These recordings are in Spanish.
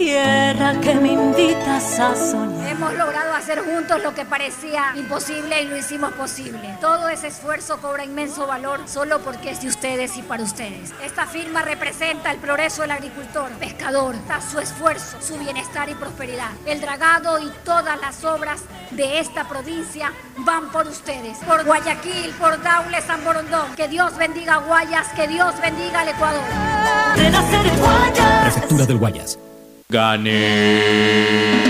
Tierra que me invitas a soñar. Hemos logrado hacer juntos lo que parecía imposible y lo hicimos posible. Todo ese esfuerzo cobra inmenso valor solo porque es de ustedes y para ustedes. Esta firma representa el progreso del agricultor, pescador, su esfuerzo, su bienestar y prosperidad. El dragado y todas las obras de esta provincia van por ustedes. Por Guayaquil, por Daule, San Borondón. Que Dios bendiga a Guayas, que Dios bendiga al Ecuador. Prefectura del Guayas. Gané.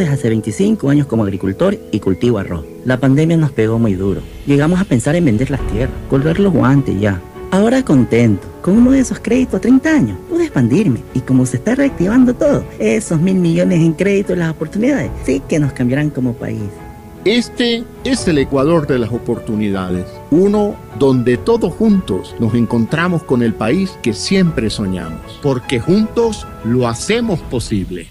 desde hace 25 años como agricultor y cultivo arroz. La pandemia nos pegó muy duro. Llegamos a pensar en vender las tierras, colgar los guantes ya. Ahora contento, con uno de esos créditos a 30 años, pude expandirme y como se está reactivando todo, esos mil millones en créditos, las oportunidades, sí que nos cambiarán como país. Este es el Ecuador de las oportunidades, uno donde todos juntos nos encontramos con el país que siempre soñamos, porque juntos lo hacemos posible.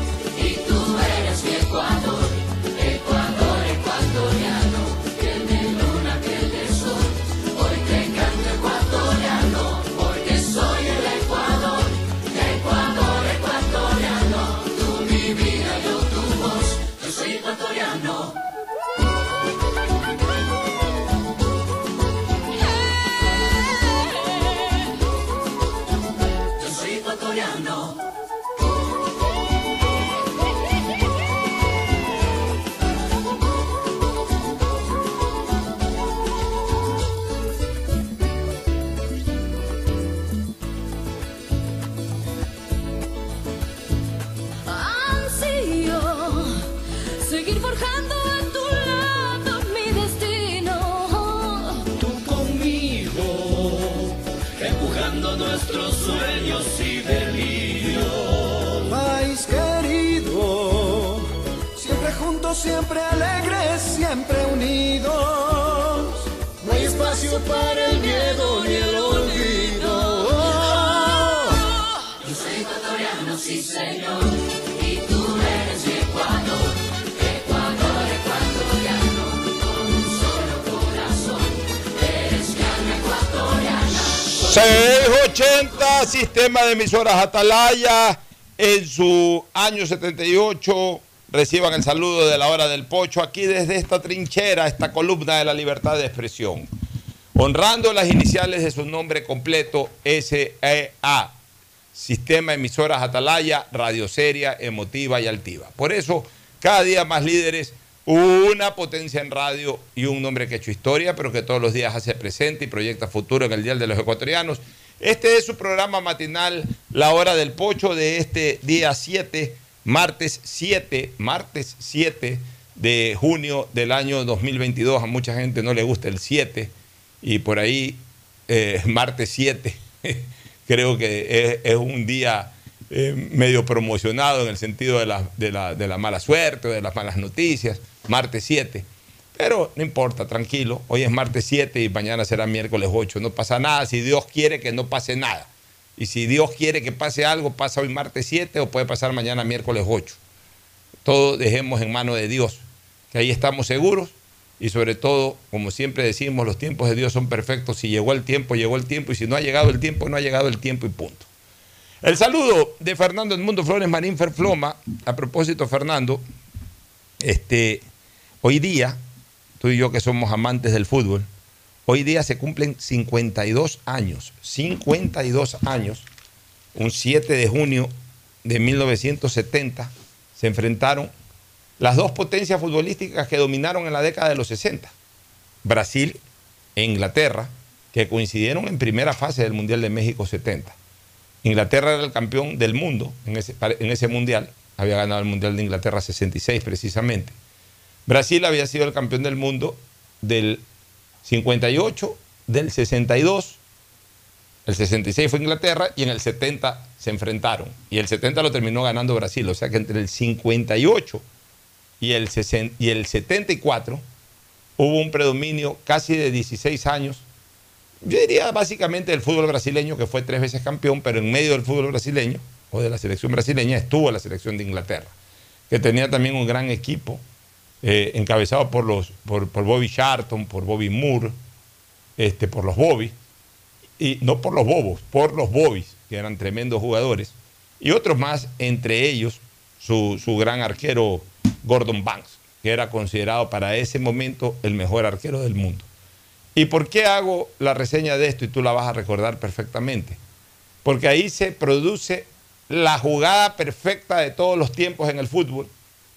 siempre alegres, siempre unidos. No hay espacio para el miedo ni el olvido. Yo soy ecuatoriano, sí señor, y tú eres mi Ecuador, Ecuador ecuatoriano, con un solo corazón, eres mi alma ecuatoriana. 680, sistema de emisoras Atalaya, en su año 78. Reciban el saludo de la hora del pocho aquí desde esta trinchera, esta columna de la libertad de expresión. Honrando las iniciales de su nombre completo, SEA, Sistema Emisoras Atalaya, Radio Seria, Emotiva y Altiva. Por eso, cada día más líderes, una potencia en radio y un nombre que ha hecho historia, pero que todos los días hace presente y proyecta futuro en el Día de los Ecuatorianos. Este es su programa matinal, La Hora del Pocho, de este día 7, martes 7, martes 7 de junio del año 2022. A mucha gente no le gusta el 7 y por ahí, eh, martes 7, creo que es, es un día eh, medio promocionado en el sentido de la, de, la, de la mala suerte, de las malas noticias, martes 7. Pero no importa, tranquilo. Hoy es martes 7 y mañana será miércoles 8. No pasa nada si Dios quiere que no pase nada. Y si Dios quiere que pase algo, pasa hoy martes 7 o puede pasar mañana miércoles 8. Todo dejemos en manos de Dios, que ahí estamos seguros y sobre todo, como siempre decimos, los tiempos de Dios son perfectos. Si llegó el tiempo, llegó el tiempo y si no ha llegado el tiempo, no ha llegado el tiempo y punto. El saludo de Fernando Edmundo Flores Marín Ferfloma. A propósito, Fernando, este, hoy día, tú y yo que somos amantes del fútbol, hoy día se cumplen 52 años, 52 años, un 7 de junio de 1970, se enfrentaron las dos potencias futbolísticas que dominaron en la década de los 60, Brasil e Inglaterra, que coincidieron en primera fase del Mundial de México 70. Inglaterra era el campeón del mundo en ese, en ese mundial, había ganado el Mundial de Inglaterra 66 precisamente. Brasil había sido el campeón del mundo del 58, del 62, el 66 fue Inglaterra y en el 70 se enfrentaron. Y el 70 lo terminó ganando Brasil, o sea que entre el 58 y el, 60 y el 74 hubo un predominio casi de 16 años. Yo diría básicamente el fútbol brasileño, que fue tres veces campeón, pero en medio del fútbol brasileño, o de la selección brasileña, estuvo la selección de Inglaterra, que tenía también un gran equipo, eh, encabezado por, los, por, Bobby Charlton, por Bobby Moore, este, por los Bobby, y no por los Bobos, por los Bobbies, que eran tremendos jugadores, y otros más, entre ellos su, su gran arquero Gordon Banks, que era considerado para ese momento el mejor arquero del mundo. ¿Y por qué hago la reseña de esto? Y tú la vas a recordar perfectamente. Porque ahí se produce la jugada perfecta de todos los tiempos en el fútbol,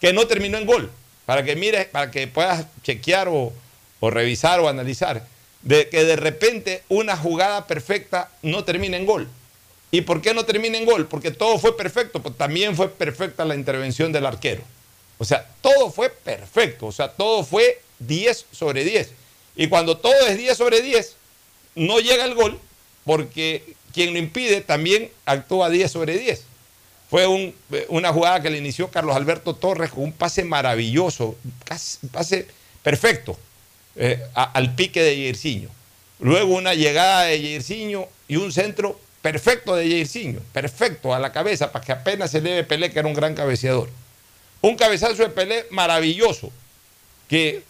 que no terminó en gol. Para que mires, para que puedas chequear o, revisar o analizar. De que de repente una jugada perfecta no termina en gol. ¿Y por qué no termina en gol? Porque todo fue perfecto, pues también fue perfecta la intervención del arquero. O sea, todo fue perfecto, o sea, todo fue 10 sobre 10. Y cuando todo es 10 sobre 10, no llega el gol, porque quien lo impide también actúa 10 sobre 10. Fue un- una jugada que le inició Carlos Alberto Torres con un pase maravilloso, casi- un pase perfecto eh, al pique de Jairzinho. Luego una llegada de Jairzinho y un centro perfecto de Jairzinho, perfecto a la cabeza para que apenas se eleve Pelé, que era un gran cabeceador. Un cabezazo de Pelé maravilloso, que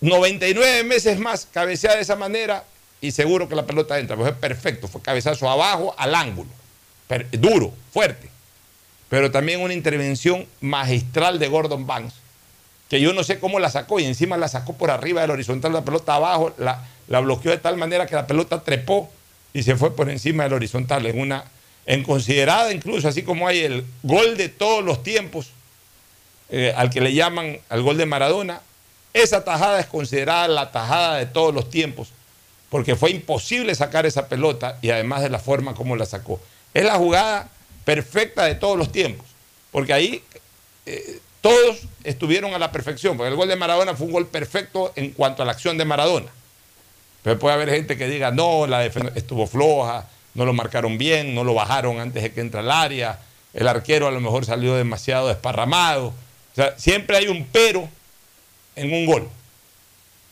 99 meses más cabecea de esa manera y seguro que la pelota entra. Pues es perfecto, fue cabezazo abajo al ángulo, duro, fuerte. Pero también una intervención magistral de Gordon Banks, que yo no sé cómo la sacó y encima la sacó por arriba del horizontal, la pelota abajo, la, la bloqueó de tal manera que la pelota trepó y se fue por encima del horizontal, en una, en considerada incluso, así como hay el gol de todos los tiempos, eh, al que le llaman al gol de Maradona, esa tajada es considerada la tajada de todos los tiempos, porque fue imposible sacar esa pelota y además de la forma como la sacó. Es la jugada perfecta de todos los tiempos, porque ahí eh, todos estuvieron a la perfección, porque el gol de Maradona fue un gol perfecto en cuanto a la acción de Maradona. Pero puede haber gente que diga, no, la defensa estuvo floja, no lo marcaron bien, no lo bajaron antes de que entre al área, el arquero a lo mejor salió demasiado desparramado. O sea, siempre hay un pero en un gol.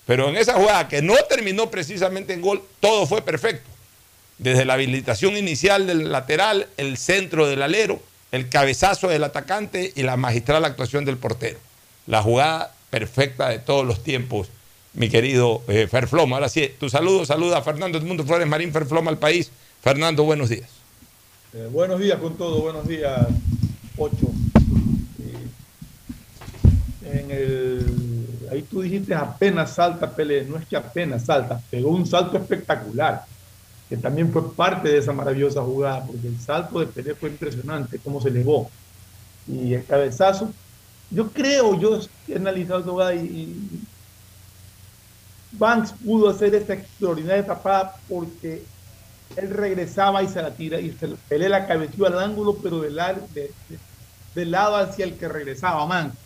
Pero en esa jugada que no terminó precisamente en gol, todo fue perfecto. Desde la habilitación inicial del lateral, el centro del alero, el cabezazo del atacante y la magistral actuación del portero. La jugada perfecta de todos los tiempos, mi querido eh, Ferfloma. Ahora sí, tu saludo, saluda a Fernando Edmundo Flores Marín Ferfloma al país. Fernando, buenos días. Eh, buenos días con todo, buenos días, Ocho. Eh, en el, ahí tú dijiste apenas salta Pelé, no es que apenas salta, pegó un salto espectacular, que también fue parte de esa maravillosa jugada, porque el salto de Pelé fue impresionante, cómo se elevó. Y el cabezazo, yo creo, yo he analizado esa jugada y, Banks pudo hacer esta extraordinaria tapada porque él regresaba y se la tira y se, Pelé la cabeció al ángulo, pero del, de- de- del lado hacia el que regresaba, man.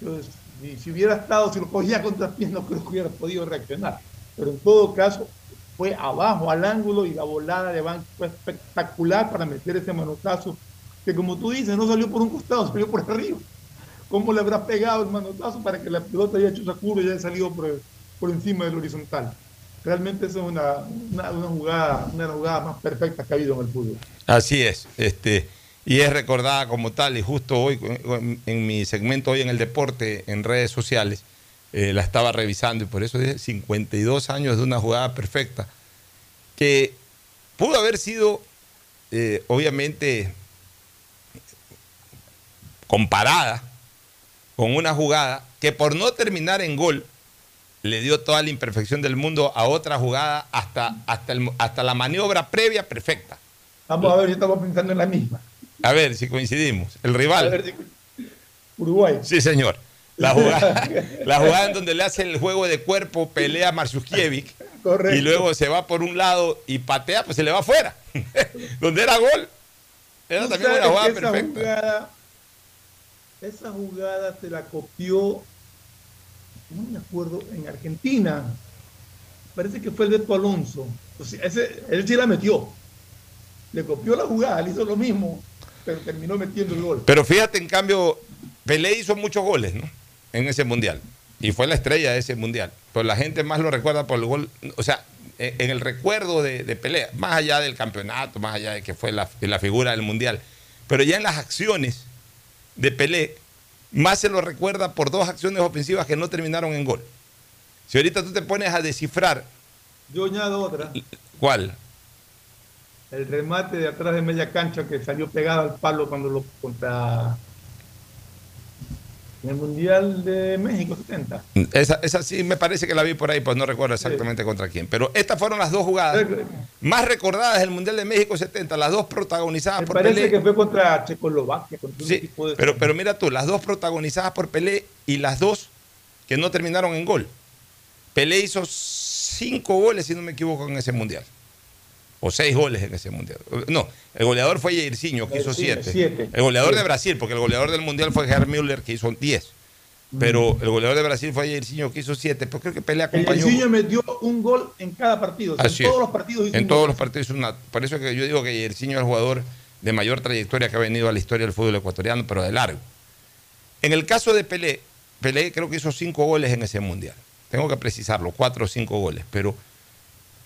Entonces, si, hubiera estado, si lo cogía contra pie, no creo que hubiera podido reaccionar. Pero en todo caso, fue abajo al ángulo y la volada de Banks fue espectacular para meter ese manotazo, que como tú dices, no salió por un costado, salió por arriba. ¿Cómo le habrá pegado el manotazo para que la pelota haya hecho esa curva y haya salido por, por encima del horizontal? Realmente esa es una, una, una jugada, una jugadas más perfectas que ha habido en el fútbol. Así es, este, y es recordada como tal, y justo hoy en, en mi segmento hoy en el deporte, en redes sociales, eh, la estaba revisando y por eso dije 52 años de una jugada perfecta, que pudo haber sido, eh, obviamente, comparada con una jugada que por no terminar en gol, le dio toda la imperfección del mundo a otra jugada hasta, hasta, el- hasta la maniobra previa perfecta. Vamos a ver si estamos pensando en la misma. A ver si coincidimos. El A rival. ver si- Uruguay. Sí, señor. La jugada, la jugada en donde le hace el juego de cuerpo, pelea a Marzukiewicz Correcto. y luego se va por un lado y patea, pues se le va afuera. donde era gol. Era también una jugada esa perfecta. Jugada, esa jugada se la copió, no me acuerdo, en Argentina. Parece que fue el Beto Alonso. O sea, ese, él sí la metió. Le copió la jugada, le hizo lo mismo, pero terminó metiendo el gol. Pero fíjate, en cambio, Pelé hizo muchos goles, ¿no? En ese mundial. Y fue la estrella de ese mundial. Pero la gente más lo recuerda por el gol. O sea, en en el recuerdo de, de Pelé, más allá del campeonato, más allá de que fue la, la figura del mundial. Pero ya en las acciones de Pelé, más se lo recuerda por dos acciones ofensivas que no terminaron en gol. Si ahorita tú te pones a descifrar, Yo añado otra. ¿cuál? El remate de atrás de media cancha que salió pegado al palo cuando lo contra en el Mundial de México 70. Esa, esa sí me parece que la vi por ahí, pues no recuerdo exactamente contra quién. Pero estas fueron las dos jugadas más recordadas del Mundial de México 70, las dos protagonizadas Me por parece Pelé. que fue contra Checoslovaquia. Contra un Sí, equipo de- pero, pero mira tú, las dos protagonizadas por Pelé y las dos que no terminaron en gol. Pelé hizo cinco goles, si no me equivoco, en ese mundial. O seis goles en ese mundial. No, el goleador fue Jairzinho, que hizo siete. siete. El goleador de Brasil, porque el goleador del mundial fue Gerd Müller, que hizo diez. pero el goleador de Brasil fue Jairzinho que hizo siete, pero creo que Pelé acompañó. Jairzinho metió un gol en cada partido. o sea, Así en todos los partidos hizo En un todos gol. los partidos hizo una. Por eso es que yo digo que Jairzinho es el jugador de mayor trayectoria que ha venido a la historia del fútbol ecuatoriano, pero de largo. En el caso de Pelé, Pelé creo que hizo cinco goles en ese mundial. Tengo que precisarlo, cuatro o cinco goles. Pero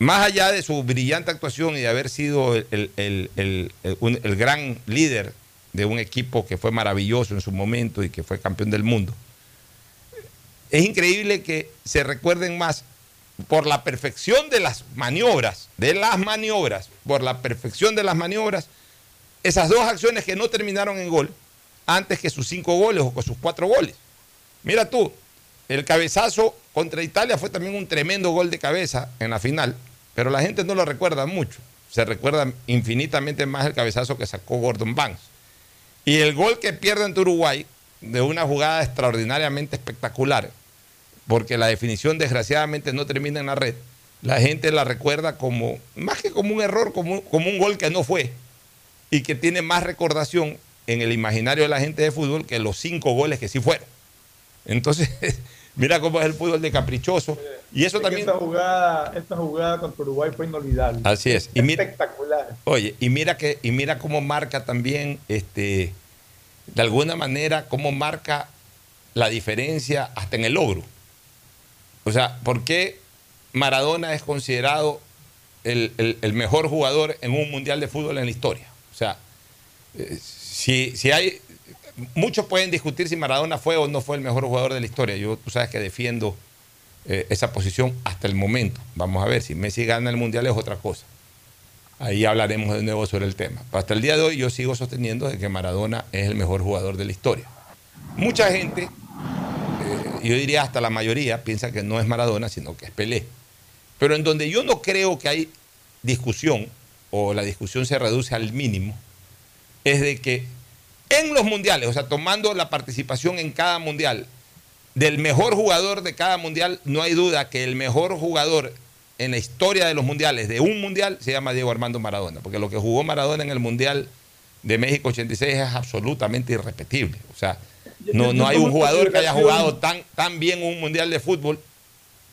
más allá de su brillante actuación y de haber sido el, el- el- el- gran líder de un equipo que fue maravilloso en su momento y que fue campeón del mundo, es increíble que se recuerden más por la perfección de las maniobras, de las maniobras, por la perfección de las maniobras, esas dos acciones que no terminaron en gol, antes que sus cinco goles o con sus cuatro goles. Mira tú, el cabezazo contra Italia fue también un tremendo gol de cabeza en la final, pero la gente no lo recuerda mucho. Se recuerda infinitamente más el cabezazo que sacó Gordon Banks. Y el gol que pierde ante Uruguay, de una jugada extraordinariamente espectacular, porque la definición desgraciadamente no termina en la red, la gente la recuerda como, más que como un error, como, como un gol que no fue, y que tiene más recordación en el imaginario de la gente de fútbol que los cinco goles que sí fueron. Entonces, mira cómo es el fútbol de caprichoso. Y eso Es también... Esta jugada, esta jugada contra Uruguay fue inolvidable. Así es. Y mira, Espectacular. Oye, y mira que, y mira cómo marca también, este, de alguna manera, cómo marca la diferencia hasta en el logro. O sea, ¿por qué Maradona es considerado el, el- el mejor jugador en un mundial de fútbol en la historia? O sea, eh, si, si hay. Muchos pueden discutir si Maradona fue o no fue el mejor jugador de la historia. Yo, tú sabes que defiendo eh, esa posición hasta el momento. Vamos a ver, si Messi gana el mundial es otra cosa. Ahí hablaremos de nuevo sobre el tema. Pero hasta el día de hoy yo sigo sosteniendo de que Maradona es el mejor jugador de la historia. Mucha gente, eh, yo diría hasta la mayoría, piensa que no es Maradona, sino que es Pelé. Pero en donde yo no creo que hay discusión, o la discusión se reduce al mínimo, es de que en los mundiales, o sea, tomando la participación en cada mundial, del mejor jugador de cada mundial, no hay duda que el mejor jugador en la historia de los mundiales, de un mundial, se llama Diego Armando Maradona, porque lo que jugó Maradona en el mundial de México 86 es absolutamente irrepetible. O sea, no, no hay un jugador que haya jugado tan, tan bien un mundial de fútbol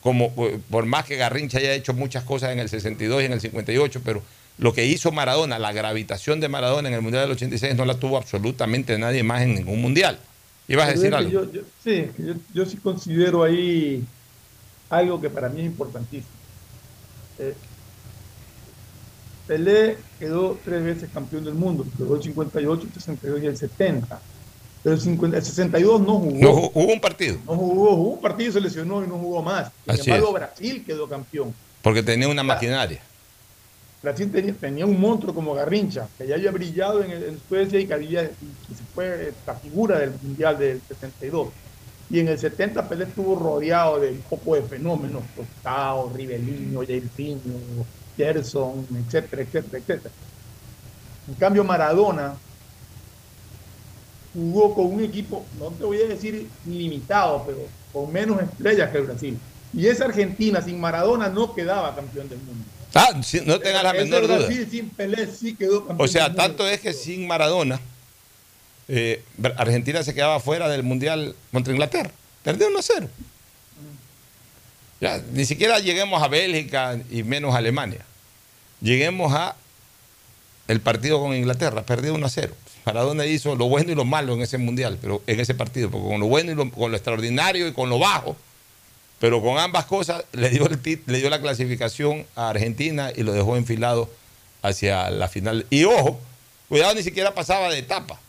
como por más que Garrincha haya hecho muchas cosas en el 62 y en el 58, pero lo que hizo Maradona, la gravitación de Maradona en el Mundial del 86 no la tuvo absolutamente nadie más en ningún mundial. ¿Ibas a decir algo? Yo, yo- sí, yo, yo sí considero ahí algo que para mí es importantísimo. Eh, Pelé quedó tres veces campeón del mundo, quedó el 58, el 62 y el 70. Pero el, 50 el 62 no jugó. No, ju- hubo un partido, No jugó, jugó un partido, se lesionó y no jugó más. Sin embargo. Brasil quedó campeón. porque tenía una maquinaria. Brasil tenía, un monstruo como Garrincha, que ya había brillado en, el- Suecia y que, había, y se fue la figura del Mundial del 72. Y en el 70 Pelé estuvo rodeado de un poco de fenómenos, Tostao, Rivelino, Jairzinho, Gerson, etcétera, etcétera, etcétera. En cambio Maradona jugó con un equipo, no te voy a decir limitado, pero con menos estrellas que el Brasil. Y esa Argentina sin Maradona no quedaba campeón del mundo. Ah, no tengas la menor duda. Sin Pelé sí quedó. O sea, tanto es que sin Maradona, eh, Argentina se quedaba fuera del Mundial contra Inglaterra. Perdió 1 0. Ya, ni siquiera lleguemos a Bélgica y menos a Alemania. Lleguemos a el partido con Inglaterra, perdió 1 0. Maradona hizo lo bueno y lo malo en ese mundial, pero en ese partido, porque con lo bueno y lo, con lo extraordinario y con lo bajo, pero con ambas cosas le dio, el tit- le dio la clasificación a Argentina y lo dejó enfilado hacia la final. Y ojo, cuidado, ni siquiera pasaba de etapa,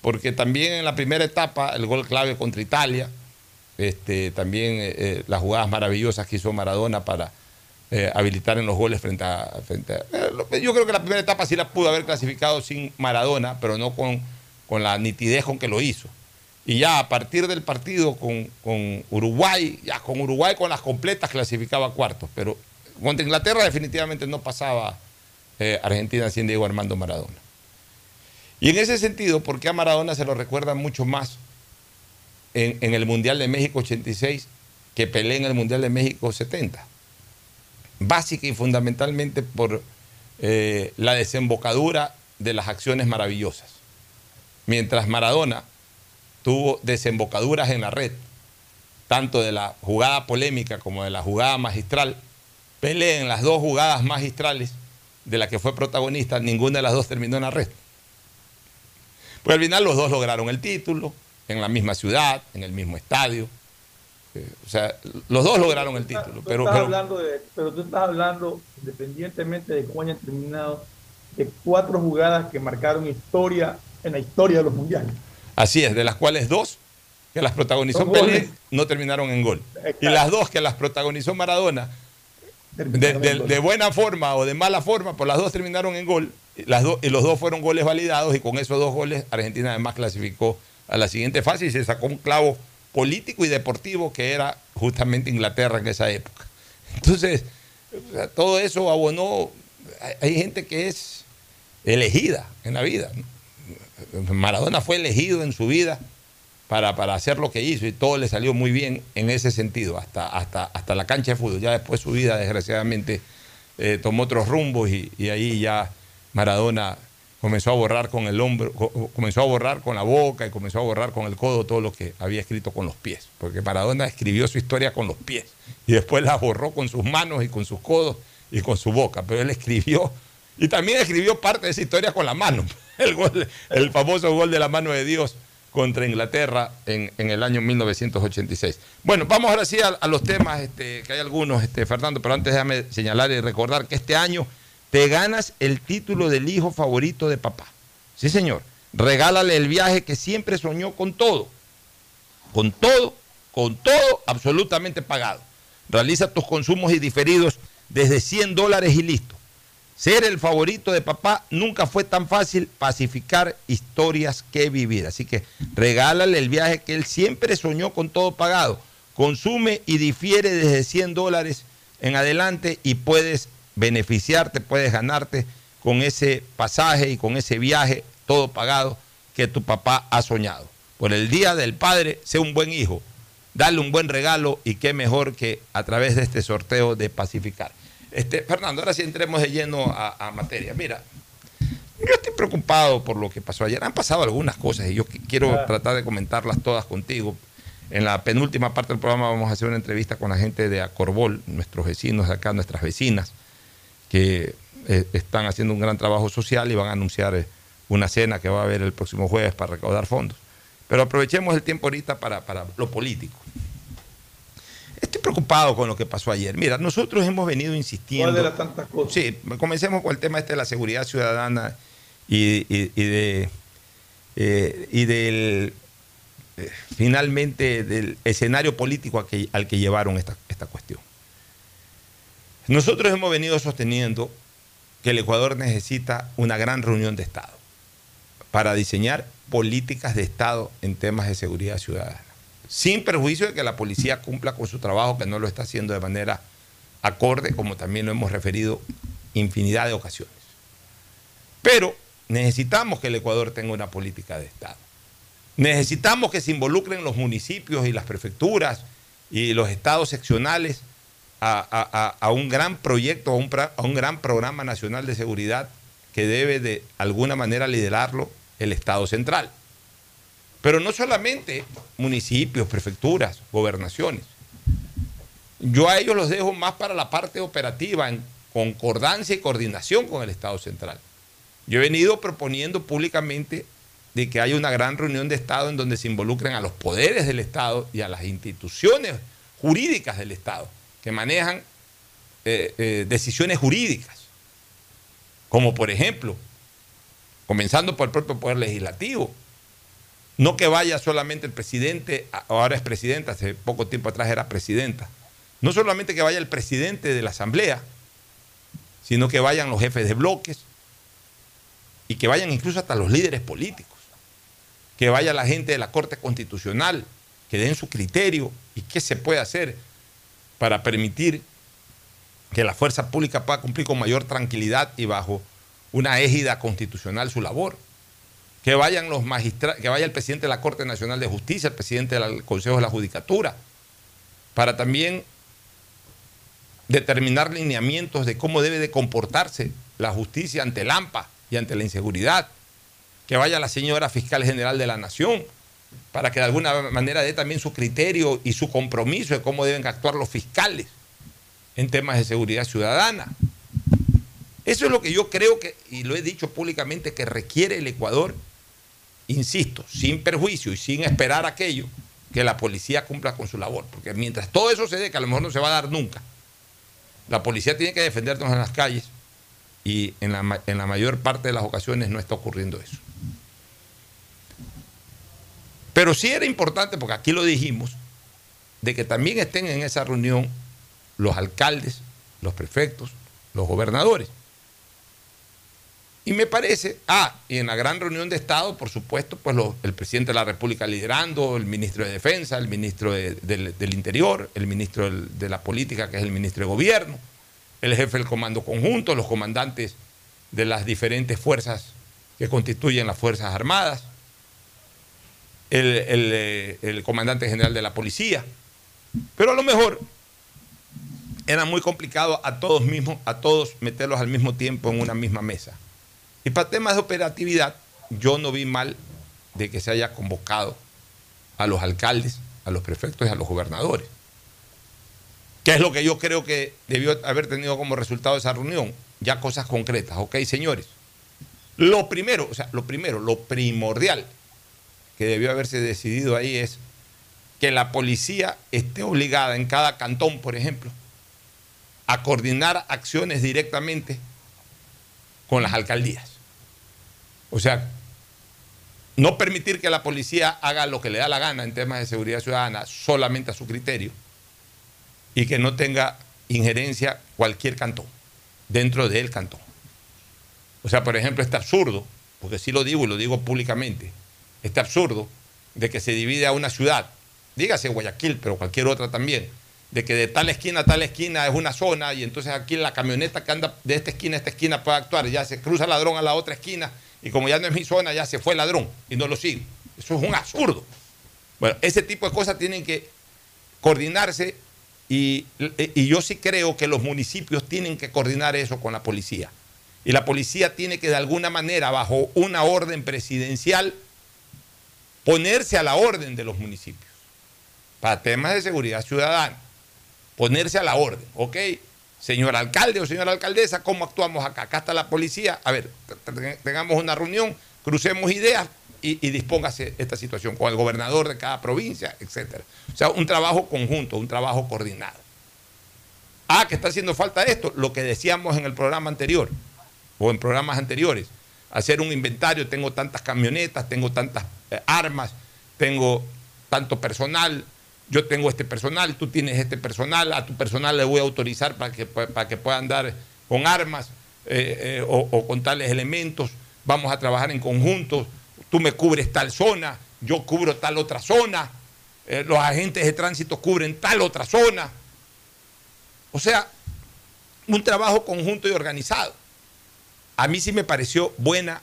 porque también en la primera etapa, el gol clave contra Italia, este, también eh, eh, las jugadas maravillosas que hizo Maradona para eh, habilitar en los goles frente a... Frente a- yo creo que la primera etapa sí la pudo haber clasificado sin Maradona, pero no con, con la nitidez con que lo hizo. Y ya a partir del partido con, con Uruguay, ya con Uruguay con las completas clasificaba a cuartos, pero contra Inglaterra definitivamente no pasaba eh, Argentina sin Diego Armando Maradona. Y en ese sentido, ¿por qué a Maradona se lo recuerda mucho más en, el Mundial de México 86 que Pelé en el Mundial de México 70? Básica y fundamentalmente por eh, la desembocadura de las acciones maravillosas. Mientras Maradona tuvo desembocaduras en la red, tanto de la jugada polémica como de la jugada magistral. Pelé en las dos jugadas magistrales de la que fue protagonista, ninguna de las dos terminó en la red. Pues al final los dos lograron el título, en la misma ciudad, en el mismo estadio. Eh, o sea, los dos lograron el título. Tú Pero, estás pero- hablando de, pero tú estás hablando, independientemente de cómo hayan terminado, de cuatro jugadas que marcaron historia en la historia de los mundiales. Así es, de las cuales dos que las protagonizó Pelé no terminaron en gol. Y las dos que las protagonizó Maradona, de, de- de buena forma o de mala forma, pues las dos terminaron en gol. y Las y los dos fueron goles validados y con esos dos goles Argentina además clasificó a la siguiente fase y se sacó un clavo político y deportivo que era justamente Inglaterra en esa época. Entonces, o sea, todo eso abonó. Hay, hay gente que es elegida en la vida. ¿no? Maradona fue elegido en su vida para, para hacer lo que hizo y todo le salió muy bien en ese sentido, hasta, hasta, hasta la cancha de fútbol. Ya después su vida, desgraciadamente, eh, tomó otros rumbos y, ahí ya Maradona comenzó a borrar con el hombro, co- comenzó a borrar con la boca y comenzó a borrar con el codo todo lo que había escrito con los pies. Porque Maradona escribió su historia con los pies y después la borró con sus manos y con sus codos y con su boca. Pero él escribió y también escribió parte de esa historia con la mano. El, gol- el famoso gol de la mano de Dios contra Inglaterra en, en el año 1986. Bueno, vamos ahora sí a, los temas, este, que hay algunos, este, Fernando, pero antes déjame señalar y recordar que este año te ganas el título del hijo favorito de papá. Sí, señor. Regálale el viaje que siempre soñó con todo. Con todo, con todo absolutamente pagado. Realiza tus consumos y diferidos desde 100 dólares y listo. Ser el favorito de papá nunca fue tan fácil pacificar historias que vivir. Así que regálale el viaje que él siempre soñó con todo pagado. Consume y difiere desde 100 dólares en adelante y puedes beneficiarte, puedes ganarte con ese pasaje y con ese viaje todo pagado que tu papá ha soñado. Por el Día del Padre, sé un buen hijo, dale un buen regalo y qué mejor que a través de este sorteo de pacificar. Este, Fernando, ahora sí entremos de lleno a, a materia. Mira, yo estoy preocupado por lo que pasó ayer. Han pasado algunas cosas y yo qui- quiero tratar de comentarlas todas contigo. En la penúltima parte del programa vamos a hacer una entrevista con la gente de Acorbol, nuestros vecinos de acá, nuestras vecinas, que eh, están haciendo un gran trabajo social y van a anunciar eh, una cena que va a haber el próximo jueves para recaudar fondos. Pero aprovechemos el tiempo ahorita para, para lo político. Estoy preocupado con lo que pasó ayer. Mira, nosotros hemos venido insistiendo. ¿Cuál las tantas cosas? Sí, comencemos con el tema este de la seguridad ciudadana y, y- y de eh, y del eh, finalmente del escenario político que- al que llevaron esta, esta cuestión. Nosotros hemos venido sosteniendo que el Ecuador necesita una gran reunión de Estado para diseñar políticas de Estado en temas de seguridad ciudadana, sin perjuicio de que la policía cumpla con su trabajo, que no lo está haciendo de manera acorde, como también lo hemos referido infinidad de ocasiones. Pero necesitamos que el Ecuador tenga una política de Estado. Necesitamos que se involucren los municipios y las prefecturas y los estados seccionales a, un gran proyecto, a a un gran programa nacional de seguridad que debe de alguna manera liderarlo el Estado central. Pero no solamente municipios, prefecturas, gobernaciones. Yo a ellos los dejo más para la parte operativa, en concordancia y coordinación con el Estado central. Yo he venido proponiendo públicamente de que haya una gran reunión de Estado en donde se involucren a los poderes del Estado y a las instituciones jurídicas del Estado que manejan eh, eh, decisiones jurídicas, como por ejemplo, comenzando por el propio Poder Legislativo, no que vaya solamente el presidente, ahora es presidenta, hace poco tiempo atrás era presidenta, no solamente que vaya el presidente de la Asamblea, sino que vayan los jefes de bloques y que vayan incluso hasta los líderes políticos, que vaya la gente de la Corte Constitucional, que den su criterio y qué se puede hacer para permitir que la fuerza pública pueda cumplir con mayor tranquilidad y bajo una égida constitucional su labor. Que vayan los magistrados, que vaya el presidente de la Corte Nacional de Justicia, el presidente del Consejo de la Judicatura, para también determinar lineamientos de cómo debe de comportarse la justicia ante el AMPA y ante la inseguridad. Que vaya la señora fiscal general de la Nación para que de alguna manera dé también su criterio y su compromiso de cómo deben actuar los fiscales en temas de seguridad ciudadana. Eso es lo que yo creo que, y lo he dicho públicamente, que requiere el Ecuador, insisto, sin perjuicio y sin esperar aquello, que la policía cumpla con su labor. Porque mientras todo eso se dé, que a lo mejor no se va a dar nunca, la policía tiene que defendernos en las calles y en la, en la mayor parte de las ocasiones no está ocurriendo eso. Pero sí era importante, porque aquí lo dijimos, de que también estén en esa reunión los alcaldes, los prefectos, los gobernadores. Y me parece, ah, y en la gran reunión de Estado, por supuesto, pues el presidente de la República liderando, el ministro de Defensa, el ministro del Interior, el ministro de la Política, que es el ministro de Gobierno, el jefe del Comando Conjunto, los comandantes de las diferentes fuerzas que constituyen las Fuerzas Armadas, el, el eh, comandante general de la Policía. Pero a lo mejor era muy complicado a todos mismos, a todos meterlos al mismo tiempo en una misma mesa. Y para temas de operatividad, yo no vi mal de que se haya convocado a los alcaldes, a los prefectos y a los gobernadores. ¿Qué es lo que yo creo que debió haber tenido como resultado esa reunión? Ya cosas concretas, ¿ok, señores? Lo primero, o sea, lo primero, lo primordial que debió haberse decidido ahí es que la policía esté obligada en cada cantón, por ejemplo, a coordinar acciones directamente con las alcaldías. O sea, no permitir que la policía haga lo que le da la gana en temas de seguridad ciudadana solamente a su criterio y que no tenga injerencia cualquier cantón dentro del cantón. O sea, por ejemplo, este absurdo, porque sí lo digo y lo digo públicamente, este absurdo de que se divide a una ciudad, dígase Guayaquil, pero cualquier otra también, de que de tal esquina a tal esquina es una zona y entonces aquí la camioneta que anda de esta esquina a esta esquina puede actuar, ya se cruza el ladrón a la otra esquina y como ya no es mi zona, ya se fue el ladrón y no lo sigue. Eso es un absurdo. Bueno, ese tipo de cosas tienen que coordinarse y, y, yo sí creo que los municipios tienen que coordinar eso con la policía. Y la policía tiene que de alguna manera, bajo una orden presidencial, ponerse a la orden de los municipios para temas de seguridad ciudadana. Ponerse a la orden, ¿ok? Señor alcalde o señora alcaldesa, ¿cómo actuamos acá? Acá está la policía. A ver, tengamos una reunión, crucemos ideas y, dispóngase esta situación con el gobernador de cada provincia, etc. O sea, un trabajo conjunto, un trabajo coordinado. Ah, que está haciendo falta esto, lo que decíamos en el programa anterior o en programas anteriores. Hacer un inventario, tengo tantas camionetas, tengo tantas eh, armas, tengo tanto personal, yo tengo este personal, tú tienes este personal, a tu personal le voy a autorizar para que, para que pueda andar con armas eh, eh, o, con tales elementos, vamos a trabajar en conjunto, tú me cubres tal zona, yo cubro tal otra zona, eh, los agentes de tránsito cubren tal otra zona. O sea, un trabajo conjunto y organizado. A mí sí me pareció buena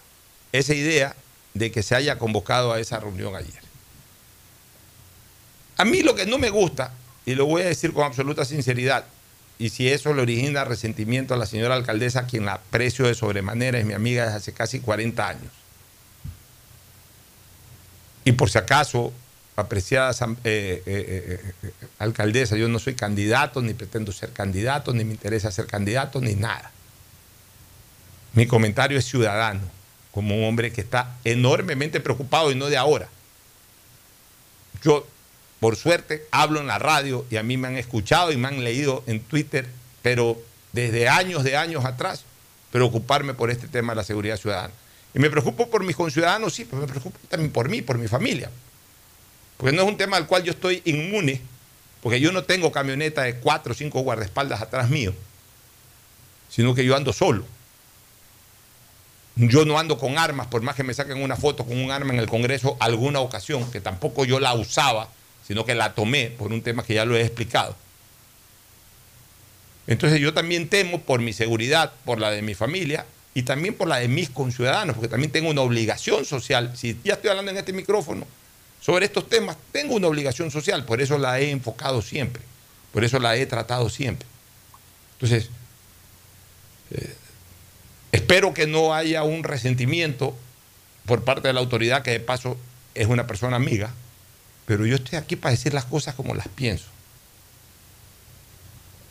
esa idea de que se haya convocado a esa reunión ayer. A mí lo que no me gusta, y lo voy a decir con absoluta sinceridad, y si eso le origina resentimiento a la señora alcaldesa, quien la aprecio de sobremanera, es mi amiga desde hace casi 40 años. Y por si acaso, apreciada eh, eh, eh, alcaldesa, yo no soy candidato, ni pretendo ser candidato, ni me interesa ser candidato, ni nada. Mi comentario es ciudadano, como un hombre que está enormemente preocupado y no de ahora. Yo por suerte, hablo en la radio y a mí me han escuchado y me han leído en Twitter, pero desde años de años atrás, preocuparme por este tema de la seguridad ciudadana. Y me preocupo por mis conciudadanos, sí, pero me preocupo también por mí, por mi familia. Porque no es un tema al cual yo estoy inmune, porque yo no tengo camioneta de cuatro o cinco guardaespaldas atrás mío, sino que yo ando solo. Yo no ando con armas, por más que me saquen una foto con un arma en el Congreso alguna ocasión, que tampoco yo la usaba sino que la tomé por un tema que ya lo he explicado. Entonces yo también temo por mi seguridad, por la de mi familia y también por la de mis conciudadanos, porque también tengo una obligación social. Si ya estoy hablando en este micrófono sobre estos temas, tengo una obligación social, por eso la he enfocado siempre, por eso la he tratado siempre. Entonces, eh, espero que no haya un resentimiento por parte de la autoridad que de paso es una persona amiga, pero yo estoy aquí para decir las cosas como las pienso.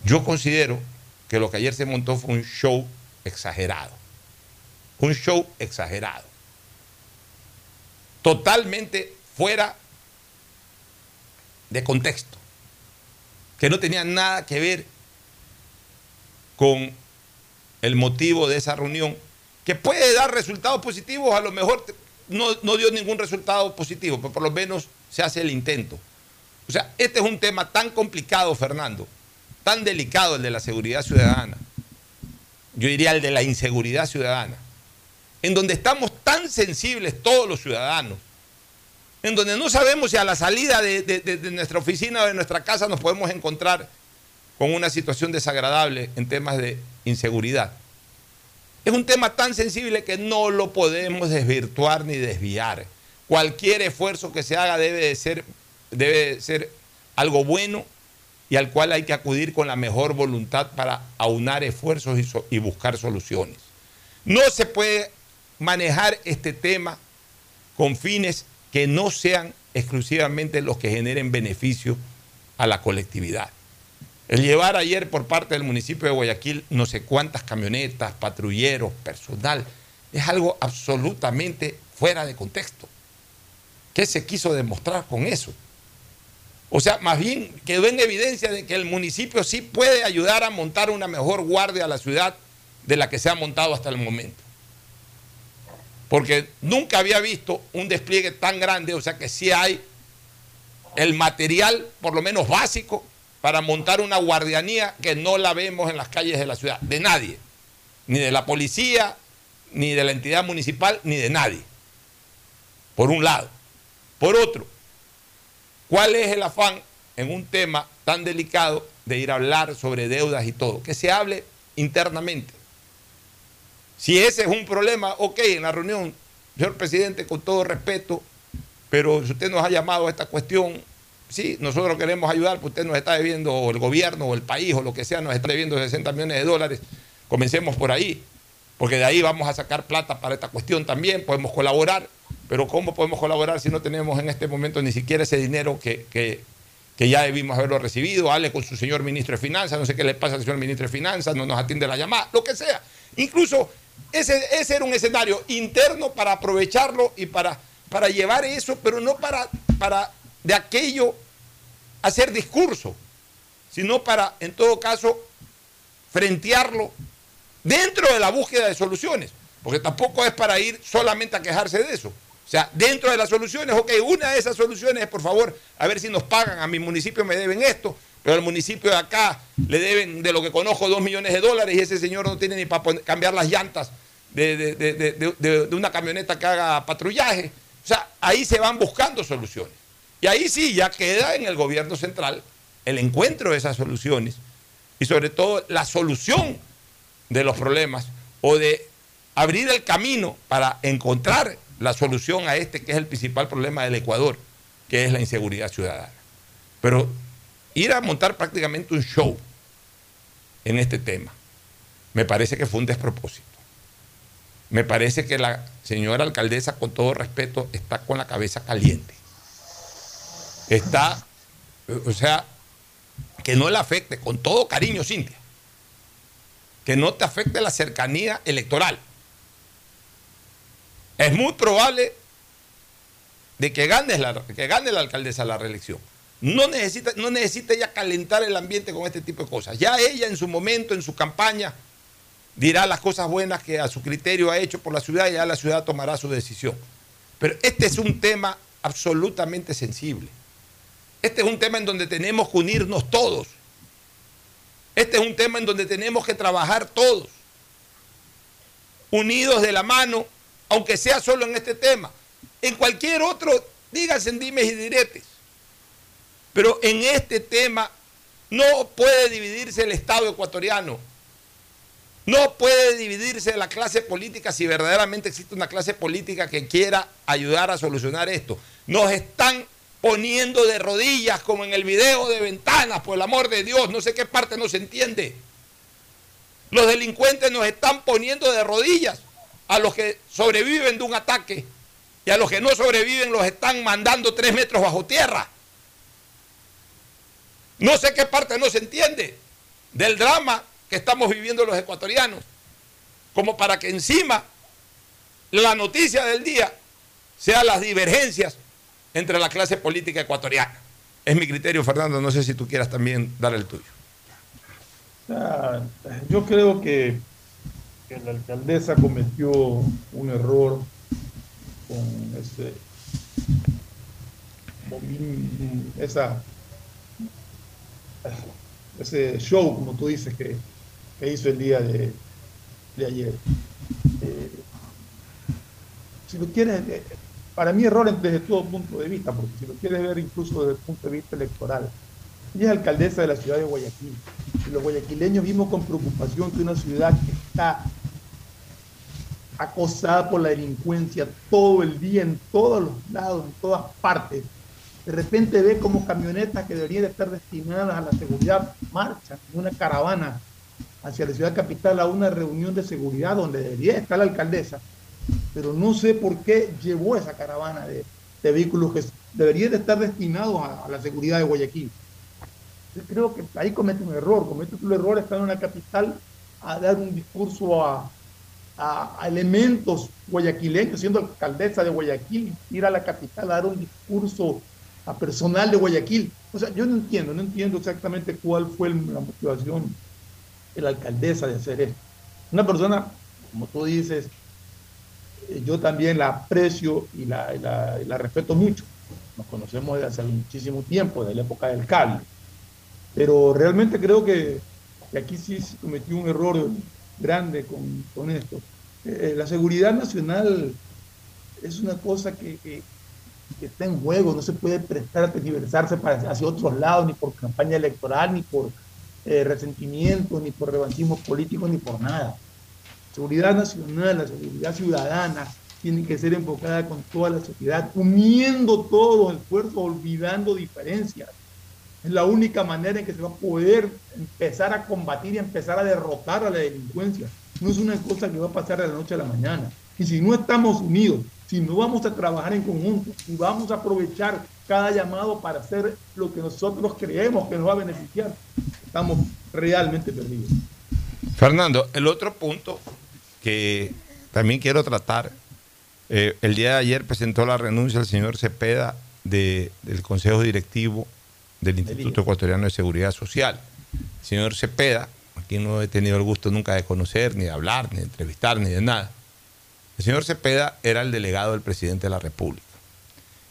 Yo considero que lo que ayer se montó fue un show exagerado. Un show exagerado. Totalmente fuera de contexto. Que no tenía nada que ver con el motivo de esa reunión, que puede dar resultados positivos, a lo mejor no, no dio ningún resultado positivo, pero por lo menos se hace el intento. O sea, este es un tema tan complicado, Fernando, tan delicado el de la seguridad ciudadana, yo diría el de la inseguridad ciudadana, en donde estamos tan sensibles todos los ciudadanos, en donde no sabemos si a la salida de, nuestra oficina o de nuestra casa nos podemos encontrar con una situación desagradable en temas de inseguridad. Es un tema tan sensible que no lo podemos desvirtuar ni desviar. Cualquier esfuerzo que se haga debe de ser, debe de ser algo bueno y al cual hay que acudir con la mejor voluntad para aunar esfuerzos y, y buscar soluciones. No se puede manejar este tema con fines que no sean exclusivamente los que generen beneficio a la colectividad. El llevar ayer por parte del municipio de Guayaquil no sé cuántas camionetas, patrulleros, personal, es algo absolutamente fuera de contexto. ¿Qué se quiso demostrar con eso? O sea, más bien quedó en evidencia de que el municipio sí puede ayudar a montar una mejor guardia a la ciudad de la que se ha montado hasta el momento. Porque nunca había visto un despliegue tan grande, o sea que sí hay el material, por lo menos básico, para montar una guardianía que no la vemos en las calles de la ciudad, de nadie, ni de la policía, ni de la entidad municipal, ni de nadie. Por un lado. Por otro, ¿cuál es el afán en un tema tan delicado de ir a hablar sobre deudas y todo? Que se hable internamente. Si ese es un problema, ok, en la reunión, señor presidente, con todo respeto, pero si usted nos ha llamado a esta cuestión, sí, nosotros queremos ayudar, pues usted nos está debiendo, o el gobierno, o el país, o lo que sea, nos está debiendo 60 millones de dólares, comencemos por ahí, porque de ahí vamos a sacar plata para esta cuestión también, podemos colaborar, pero ¿cómo podemos colaborar si no tenemos en este momento ni siquiera ese dinero que, que- ya debimos haberlo recibido? Hable con su señor ministro de Finanzas, no sé qué le pasa al señor ministro de Finanzas, no nos atiende la llamada, lo que sea. Incluso ese, ese era un escenario interno para aprovecharlo y para, para llevar eso, pero no para, para de aquello hacer discurso, sino para, en todo caso, frentearlo dentro de la búsqueda de soluciones, porque tampoco es para ir solamente a quejarse de eso. O sea, dentro de las soluciones, ok, una de esas soluciones es, por favor, a ver si nos pagan, a mi municipio me deben esto, pero al municipio de acá le deben, de lo que conozco, dos millones de dólares y ese señor no tiene ni para cambiar las llantas de- de- de- de una camioneta que haga patrullaje. O sea, ahí se van buscando soluciones. Y ahí sí ya queda en el gobierno central el encuentro de esas soluciones y sobre todo la solución de los problemas o de abrir el camino para encontrar la solución a este que es el principal problema del Ecuador, que es la inseguridad ciudadana. Pero ir a montar prácticamente un show en este tema, me parece que fue un despropósito. Me parece que la señora alcaldesa, con todo respeto, está con la cabeza caliente. Está, o sea, que no le afecte, con todo cariño, Cintia, que no te afecte la cercanía electoral. Es muy probable de que gane la, que gane la alcaldesa la reelección. No necesita, no necesita ella calentar el ambiente con este tipo de cosas. Ya ella en su momento, en su campaña, dirá las cosas buenas que a su criterio ha hecho por la ciudad y ya la ciudad tomará su decisión. Pero este es un tema absolutamente sensible. Este es un tema en donde tenemos que unirnos todos. Este es un tema en donde tenemos que trabajar todos. Unidos de la mano, aunque sea solo en este tema. En cualquier otro, díganse en dimes y diretes. Pero en este tema no puede dividirse el Estado ecuatoriano. No puede dividirse la clase política si verdaderamente existe una clase política que quiera ayudar a solucionar esto. Nos están poniendo de rodillas como en el video de ventanas, por el amor de Dios, no sé qué parte no se entiende. Los delincuentes nos están poniendo de rodillas a los que sobreviven de un ataque Y a los que no sobreviven los están mandando tres metros bajo tierra. No sé qué parte no se entiende del drama que estamos viviendo los ecuatorianos, como para que encima la noticia del día sea las divergencias entre la clase política ecuatoriana. Es mi criterio, Fernando, no sé si tú quieras también dar el tuyo. Ah, yo creo que, que la alcaldesa cometió un error con ese esa ese show, como tú dices, que, que hizo el día de, de ayer. Eh, si lo quieres, eh, para mí error desde todo punto de vista, porque si lo quieres ver incluso desde el punto de vista electoral, ella es alcaldesa de la ciudad de Guayaquil. Y los guayaquileños vimos con preocupación que una ciudad que está acosada por la delincuencia todo el día, en todos los lados, en todas partes, de repente ve como camionetas que deberían estar destinadas a la seguridad marchan en una caravana hacia la ciudad capital a una reunión de seguridad donde debería estar la alcaldesa, pero no sé por qué llevó esa caravana de, vehículos que deberían de estar destinados a, la seguridad de Guayaquil. Creo que ahí comete un error, comete un error estar en la capital a dar un discurso a, a, elementos guayaquileños, siendo alcaldesa de Guayaquil, ir a la capital a dar un discurso a personal de Guayaquil. O sea, yo no entiendo, no entiendo exactamente cuál fue la motivación de la alcaldesa de hacer esto. Una persona, como tú dices, eh, yo también la aprecio y la, la, respeto mucho. Nos conocemos desde hace muchísimo tiempo, de la época del cable. Pero realmente creo que, aquí sí se cometió un error grande con, con esto. Eh, la seguridad nacional es una cosa que, que, que, está en juego, no se puede prestar a tergiversarse para, hacia otros lados, ni por campaña electoral, ni por eh, resentimiento, ni por revanchismo político, ni por nada. Seguridad nacional, la seguridad ciudadana, tiene que ser enfocada con toda la sociedad, uniendo todos los esfuerzos, olvidando diferencias. Es la única manera en que se va a poder empezar a combatir y empezar a derrotar a la delincuencia. No es una cosa que va a pasar de la noche a la mañana. Y si no estamos unidos, si no vamos a trabajar en conjunto y vamos a aprovechar cada llamado para hacer lo que nosotros creemos que nos va a beneficiar, estamos realmente perdidos. Fernando, el otro punto que también quiero tratar, eh, el día de ayer presentó la renuncia el señor Cepeda de, del Consejo Directivo del Instituto Ecuatoriano de Seguridad Social. El señor Cepeda, aquí no he tenido el gusto nunca de conocer, ni de hablar, ni de entrevistar, ni de nada. El señor Cepeda era el delegado del presidente de la República.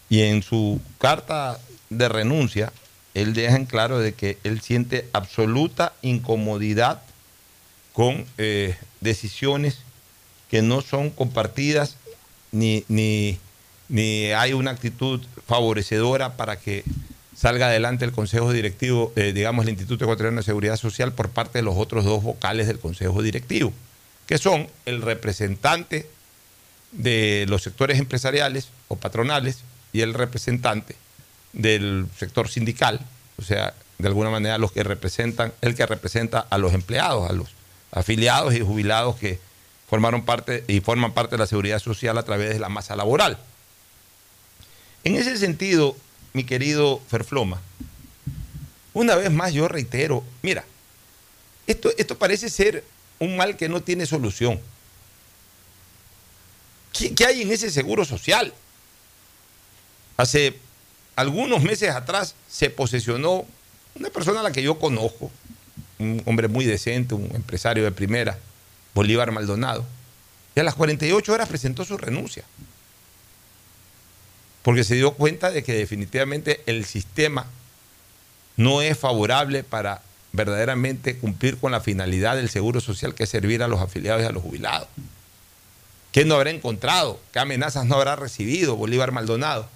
Y en su carta de renuncia, él deja en claro de que él siente absoluta incomodidad con eh, decisiones que no son compartidas ni, ni, ni hay una actitud favorecedora para que salga adelante el Consejo Directivo, eh, digamos, el Instituto Ecuatoriano de Seguridad Social por parte de los otros dos vocales del Consejo Directivo, que son el representante de los sectores empresariales o patronales y el representante del sector sindical, o sea, de alguna manera los que representan, el que representa a los empleados, a los afiliados y jubilados que formaron parte y forman parte de la seguridad social a través de la masa laboral. En ese sentido, mi querido Ferfloma, una vez más yo reitero, mira, esto, esto parece ser un mal que no tiene solución. ¿Qué, ¿Qué, hay en ese seguro social? Hace algunos meses atrás se posesionó una persona a la que yo conozco, un hombre muy decente, un empresario de primera, Bolívar Maldonado, y a las 48 horas presentó su renuncia porque se dio cuenta de que definitivamente el sistema no es favorable para verdaderamente cumplir con la finalidad del seguro social que es servir a los afiliados y a los jubilados. ¿Qué no habrá encontrado? ¿Qué amenazas no habrá recibido Bolívar Maldonado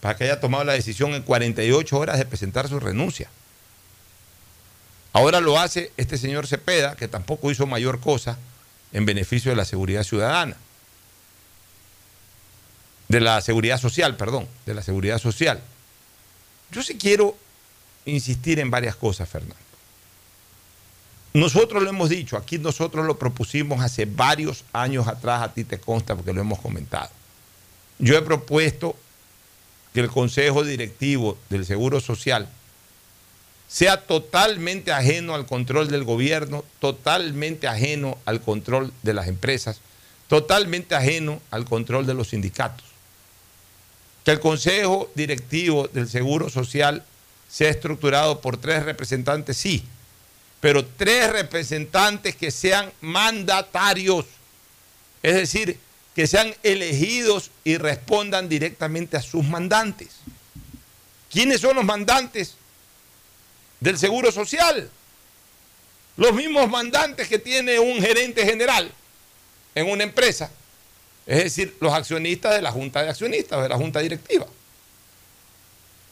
para que haya tomado la decisión en 48 horas de presentar su renuncia? Ahora lo hace este señor Cepeda, que tampoco hizo mayor cosa en beneficio de la seguridad ciudadana de la seguridad social, perdón, de la seguridad social. Yo sí quiero insistir en varias cosas, Fernando. Nosotros lo hemos dicho, aquí nosotros lo propusimos hace varios años atrás, a ti te consta porque lo hemos comentado. yo he propuesto que el Consejo Directivo del Seguro Social sea totalmente ajeno al control del gobierno, totalmente ajeno al control de las empresas, totalmente ajeno al control de los sindicatos. Que el Consejo Directivo del Seguro Social sea estructurado por tres representantes, sí, pero tres representantes que sean mandatarios, es decir, que sean elegidos y respondan directamente a sus mandantes. ¿Quiénes son los mandantes del Seguro Social? Los mismos mandantes que tiene un gerente general en una empresa, es decir, los accionistas de la Junta de Accionistas, de la Junta Directiva.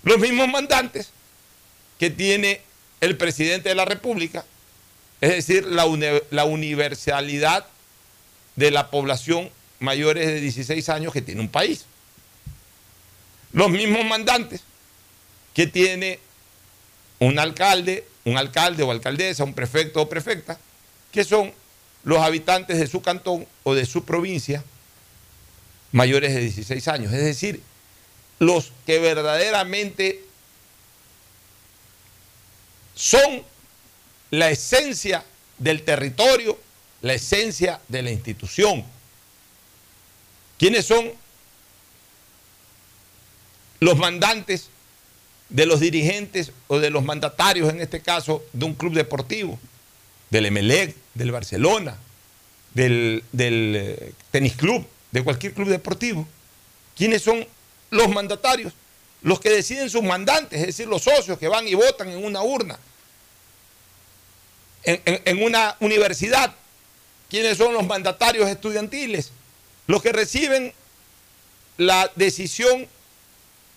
Los mismos mandantes que tiene el presidente de la República, es decir, la, la universalidad de la población mayores de 16 años que tiene un país. Los mismos mandantes que tiene un alcalde, un alcalde o alcaldesa, un prefecto o prefecta, que son los habitantes de su cantón o de su provincia mayores de 16 años. Es decir, los que verdaderamente son la esencia del territorio, la esencia de la institución. ¿Quiénes son los mandantes de los dirigentes o de los mandatarios, en este caso, de un club deportivo? Del Emelec, del Barcelona, del, del eh, tenis club, de cualquier club deportivo. ¿Quiénes son los mandatarios? Los que deciden sus mandantes, es decir, los socios que van y votan en una urna. En, una universidad, ¿quiénes son los mandatarios estudiantiles? Los que reciben la decisión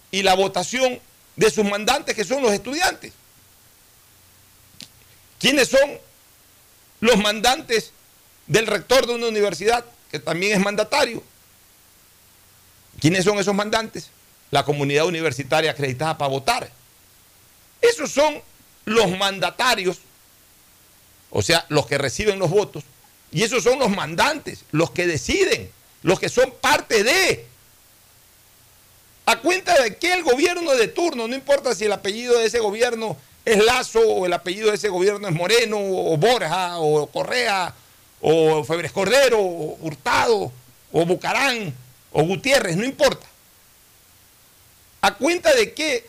y la votación de sus mandantes, que son los estudiantes. ¿Quiénes son los mandantes del rector de una universidad, que también es mandatario? ¿Quiénes son esos mandantes? La comunidad universitaria acreditada para votar. Esos son los mandatarios, o sea, los que reciben los votos, y esos son los mandantes, los que deciden, los que son parte de. A cuenta de que el gobierno de turno, no importa si el apellido de ese gobierno es Lazo, o el apellido de ese gobierno es Moreno, o Borja, o Correa, o Febres Cordero, o Hurtado, o Bucarán, o Gutiérrez, no importa. A cuenta de que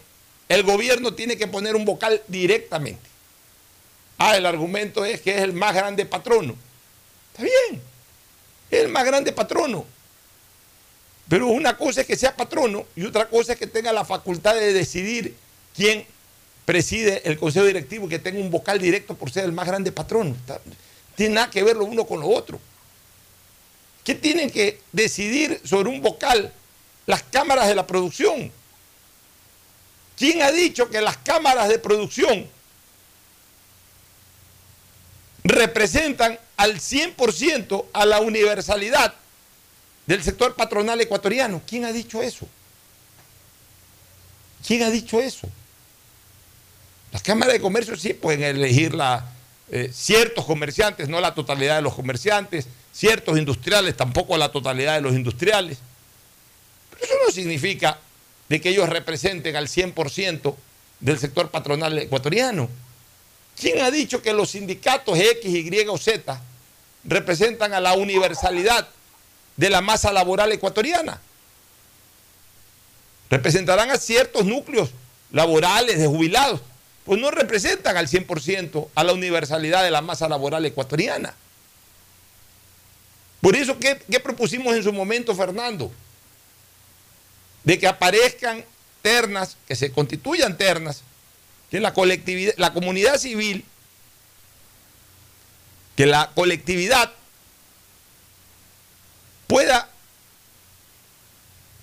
el gobierno tiene que poner un vocal directamente. Ah, el argumento es que es el más grande patrono. Está bien, es el más grande patrono. Pero una cosa es que sea patrono y otra cosa es que tenga la facultad de decidir quién preside el consejo directivo y que tenga un vocal directo por ser el más grande patrono. Tiene nada que ver lo uno con lo otro. ¿Qué tienen que decidir sobre un vocal las cámaras de la producción? ¿Quién ha dicho que las cámaras de producción representan al 100% a la universalidad del sector patronal ecuatoriano? ¿Quién ha dicho eso? ¿Quién ha dicho eso? Las cámaras de comercio sí pueden elegir la, eh, ciertos comerciantes, no la totalidad de los comerciantes, ciertos industriales, tampoco la totalidad de los industriales. Pero eso no significa de que ellos representen al 100% del sector patronal ecuatoriano. ¿Quién ha dicho que los sindicatos X, Y o Z representan a la universalidad de la masa laboral ecuatoriana? Representarán a ciertos núcleos laborales de jubilados, pues no representan al 100% a la universalidad de la masa laboral ecuatoriana. Por eso, ¿qué, qué propusimos en su momento, Fernando? De que aparezcan ternas, que se constituyan ternas, que la colectividad, la comunidad civil, que la colectividad pueda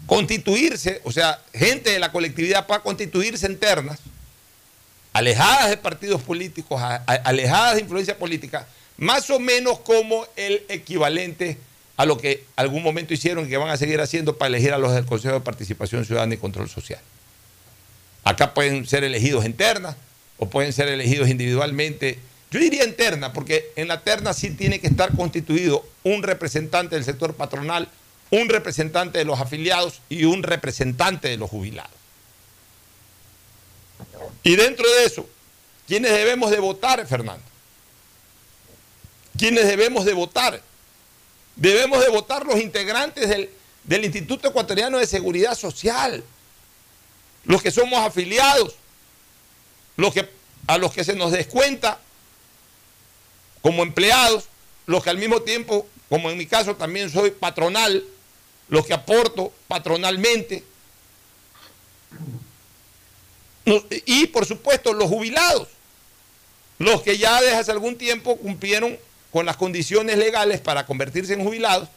constituirse, o sea, gente de la colectividad pueda constituirse en ternas, alejadas de partidos políticos, alejadas de influencia política, más o menos como el equivalente a lo que algún momento hicieron y que van a seguir haciendo para elegir a los del Consejo de Participación Ciudadana y Control Social. Acá pueden ser elegidos en o pueden ser elegidos individualmente. Yo diría en terna, porque en la terna sí tiene que estar constituido un representante del sector patronal, un representante de los afiliados y un representante de los jubilados. Y dentro de eso, ¿quiénes debemos de votar, Fernando? ¿Quiénes debemos de votar? Debemos de votar los integrantes del, del Instituto Ecuatoriano de Seguridad Social, los que somos afiliados, los que, a los que se nos descuenta como empleados, los que al mismo tiempo, como en mi caso también soy patronal, los que aporto patronalmente, y por supuesto los jubilados, los que ya desde hace algún tiempo cumplieron con las condiciones legales para convertirse en jubilados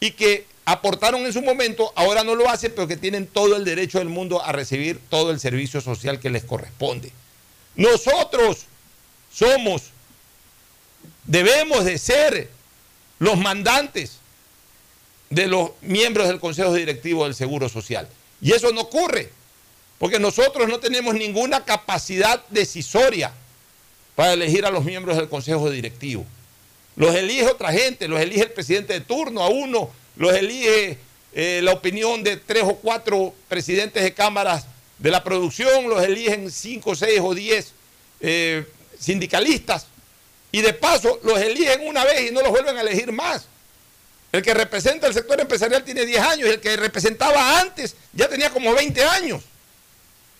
y que aportaron en su momento, ahora no lo hacen, pero que tienen todo el derecho del mundo a recibir todo el servicio social que les corresponde. Nosotros somos, debemos de ser los mandantes de los miembros del Consejo Directivo del Seguro Social. Y eso no ocurre, porque nosotros no tenemos ninguna capacidad decisoria para elegir a los miembros del Consejo Directivo. Los elige otra gente, los elige el presidente de turno, a uno los elige eh, la opinión de tres o cuatro presidentes de cámaras de la producción, los eligen cinco, seis o diez eh, sindicalistas y de paso los eligen una vez y no los vuelven a elegir más. El que representa el sector empresarial tiene 10 años y el que representaba antes ya tenía como 20 años.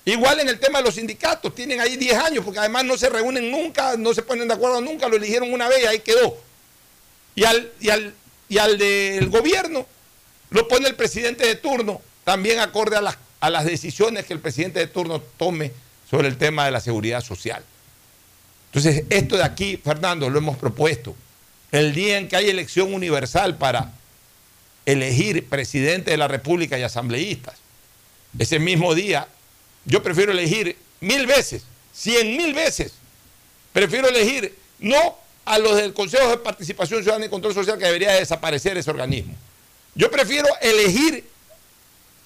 Igual en el tema de los sindicatos, tienen ahí 10 años porque además no se reúnen nunca, no se ponen de acuerdo nunca, lo eligieron una vez y ahí quedó. Y al, y al y al del gobierno lo pone el presidente de turno, también acorde a las, a las decisiones que el presidente de turno tome sobre el tema de la seguridad social. Entonces, esto de aquí, Fernando, lo hemos propuesto. El día en que hay elección universal para elegir presidente de la República y asambleístas, ese mismo día, yo prefiero elegir mil veces, cien mil veces, prefiero elegir no a los del Consejo de Participación Ciudadana y Control Social que debería desaparecer ese organismo. Yo prefiero elegir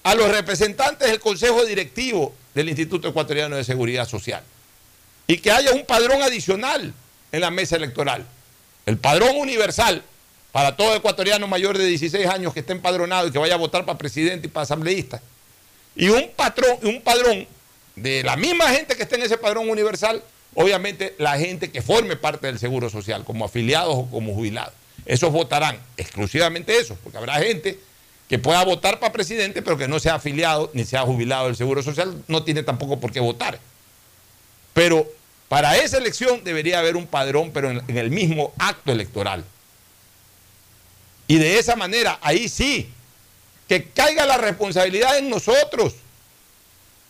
a los representantes del Consejo Directivo del Instituto Ecuatoriano de Seguridad Social y que haya un padrón adicional en la mesa electoral. El padrón universal para todo ecuatoriano mayor de 16 años que esté empadronado y que vaya a votar para presidente y para asambleísta. Y un, patrón, un padrón de la misma gente que esté en ese padrón universal obviamente la gente que forme parte del Seguro Social, como afiliados o como jubilados. Esos votarán exclusivamente esos, porque habrá gente que pueda votar para presidente, pero que no sea afiliado ni sea jubilado del Seguro Social, no tiene tampoco por qué votar. Pero para esa elección debería haber un padrón, pero en, el mismo acto electoral. Y de esa manera, ahí sí, que caiga la responsabilidad en nosotros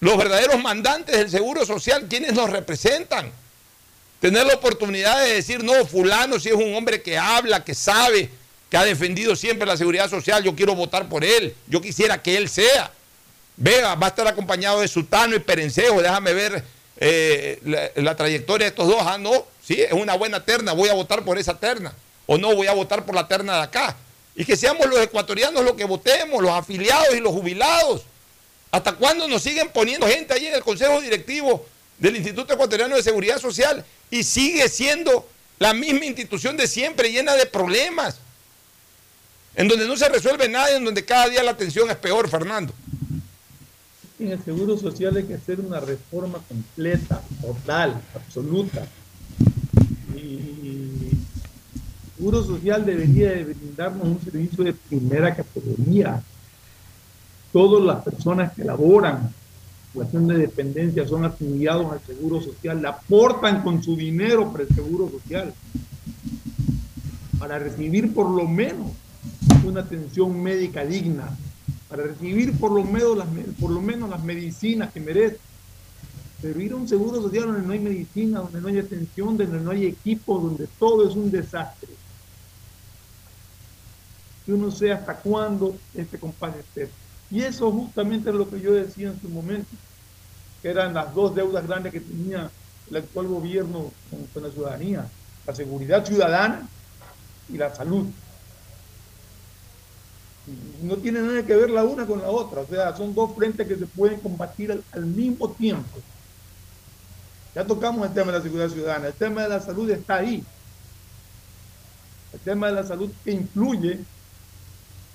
los verdaderos mandantes del Seguro Social, quienes nos representan. Tener la oportunidad de decir, no, fulano si es un hombre que habla, que sabe, que ha defendido siempre la seguridad social, yo quiero votar por él, yo quisiera que él sea. Vea, va a estar acompañado de Sutano y Perencejo, déjame ver eh, la, la, trayectoria de estos dos. Ah, no, sí, es una buena terna, voy a votar por esa terna. O no, voy a votar por la terna de acá. Y que seamos los ecuatorianos los que votemos, los afiliados y los jubilados. ¿Hasta cuándo nos siguen poniendo gente ahí en el Consejo Directivo del Instituto Ecuatoriano de Seguridad Social y sigue siendo la misma institución de siempre llena de problemas? En donde no se resuelve nada, en donde cada día la atención es peor, Fernando. En el Seguro Social hay que hacer una reforma completa, total, absoluta. Y Seguro Social debería de brindarnos un servicio de primera categoría todas las personas que laboran situación de dependencia son afiliados al Seguro Social, aportan con su dinero para el Seguro Social, para recibir por lo menos una atención médica digna, para recibir por lo menos las, por lo menos las medicinas que merecen. Pero ir a un seguro social donde no hay medicina, donde no hay atención, donde no hay equipo, donde todo es un desastre. Yo no sé hasta cuándo este compadre esté. Y eso justamente es lo que yo decía en su momento, que eran las dos deudas grandes que tenía el actual gobierno con, la ciudadanía, la seguridad ciudadana y la salud. no tiene nada que ver la una con la otra, o sea, son dos frentes que se pueden combatir al, al mismo tiempo. Ya tocamos el tema de la seguridad ciudadana, el tema de la salud está ahí. El tema de la salud que influye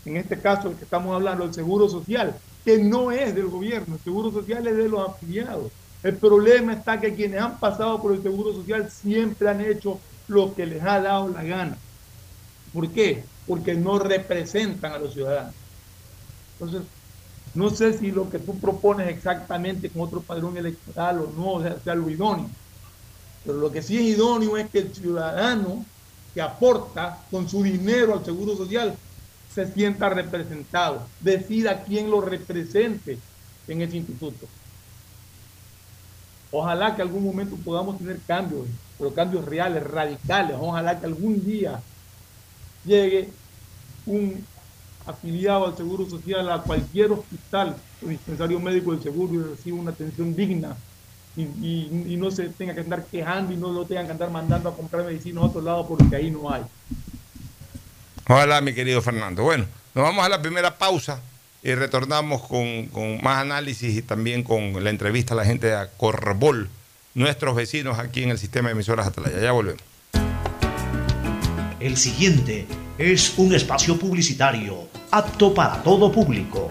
en este caso el que estamos hablando, el Seguro Social, que no es del gobierno, el Seguro Social es de los afiliados. El problema está que quienes han pasado por el Seguro Social siempre han hecho lo que les ha dado la gana. ¿Por qué? Porque no representan a los ciudadanos. Entonces, no sé si lo que tú propones exactamente con otro padrón electoral o no sea, sea lo idóneo. Pero lo que sí es idóneo es que el ciudadano que aporta con su dinero al Seguro Social se sienta representado, decida quién lo represente en ese instituto. Ojalá que algún momento podamos tener cambios, pero cambios reales, radicales. Ojalá que algún día llegue un afiliado al Seguro Social a cualquier hospital o dispensario médico del seguro y reciba una atención digna y, y- no se tenga que andar quejando y no lo tengan que andar mandando a comprar medicina a otro lado porque ahí no hay. Ojalá, mi querido Fernando. Bueno, nos vamos a la primera pausa y retornamos con, con más análisis y también con la entrevista a la gente de Corbol, nuestros vecinos aquí en el sistema de emisoras Atalaya. Ya volvemos. El siguiente es un espacio publicitario apto para todo público.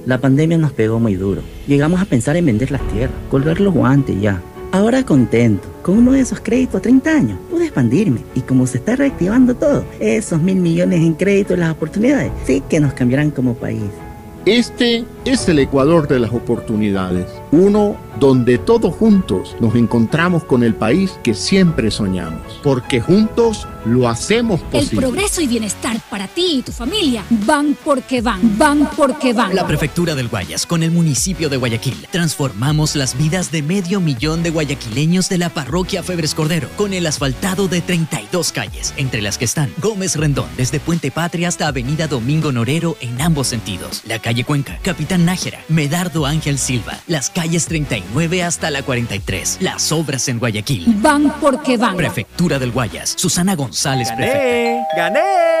La pandemia nos pegó muy duro. Llegamos a pensar en vender las tierras, colgar los guantes ya. Ahora contento, con uno de esos créditos a 30 años, pude expandirme y como se está reactivando todo, esos mil millones en crédito y las oportunidades, sí que nos cambiarán como país. Este es el Ecuador de las oportunidades, uno donde todos juntos nos encontramos con el país que siempre soñamos, porque juntos lo hacemos El posible. progreso y bienestar para ti y tu familia van porque van, van porque van. La Prefectura del Guayas con el municipio de Guayaquil. Transformamos las vidas de medio millón de guayaquileños de la parroquia Febres Cordero con el asfaltado de 32 calles, entre las que están Gómez Rendón desde Puente Patria hasta Avenida Domingo Norero en ambos sentidos. La calle Cuenca, Nájera, Medardo Ángel Silva, las calles 39 hasta la 43. Las obras en Guayaquil. Van porque van. Prefectura del Guayas. Susana González, prefecta. ¡Gané!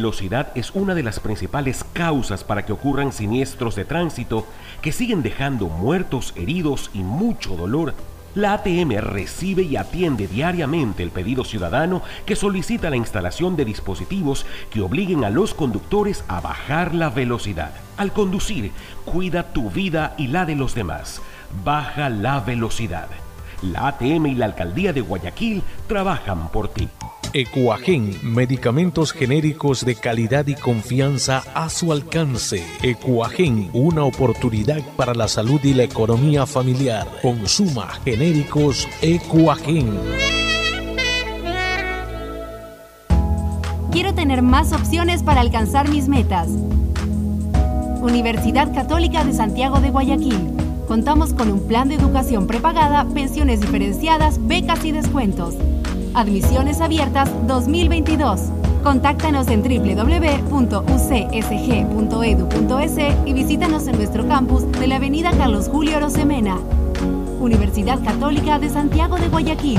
velocidad es una de las principales causas para que ocurran siniestros de tránsito que siguen dejando muertos, heridos y mucho dolor? La ATM recibe y atiende diariamente el pedido ciudadano que solicita la instalación de dispositivos que obliguen a los conductores a bajar la velocidad. Al conducir, cuida tu vida y la de los demás. Baja la velocidad. La ATM y la Alcaldía de Guayaquil trabajan por ti. Ecuagen, medicamentos genéricos de calidad y confianza a su alcance. Ecuagen, una oportunidad para la salud y la economía familiar. Consuma genéricos Ecuagen. Quiero tener más opciones para alcanzar mis metas. Universidad Católica de Santiago de Guayaquil. Contamos con un plan de educación prepagada, pensiones diferenciadas, becas y descuentos. Admisiones abiertas 2022. Contáctanos en www.ucsg.edu.es y visítanos en nuestro campus de la Avenida Carlos Julio Rosemena. Universidad Católica de Santiago de Guayaquil.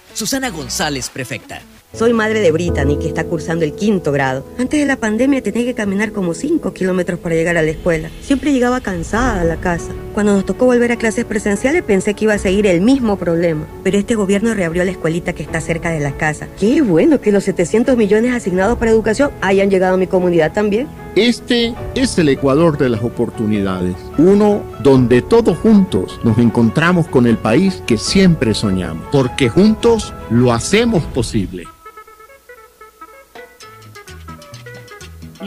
Susana González, prefecta. Soy madre de Brittany, que está cursando el quinto grado. Antes de la pandemia tenía que caminar como 5 kilómetros para llegar a la escuela. Siempre llegaba cansada a la casa. Cuando nos tocó volver a clases presenciales pensé que iba a seguir el mismo problema. Pero este gobierno reabrió la escuelita que está cerca de la casa. Qué bueno que los 700 millones asignados para educación hayan llegado a mi comunidad también. Este es el Ecuador de las oportunidades. Uno donde todos juntos nos encontramos con el país que siempre soñamos. Porque juntos lo hacemos posible.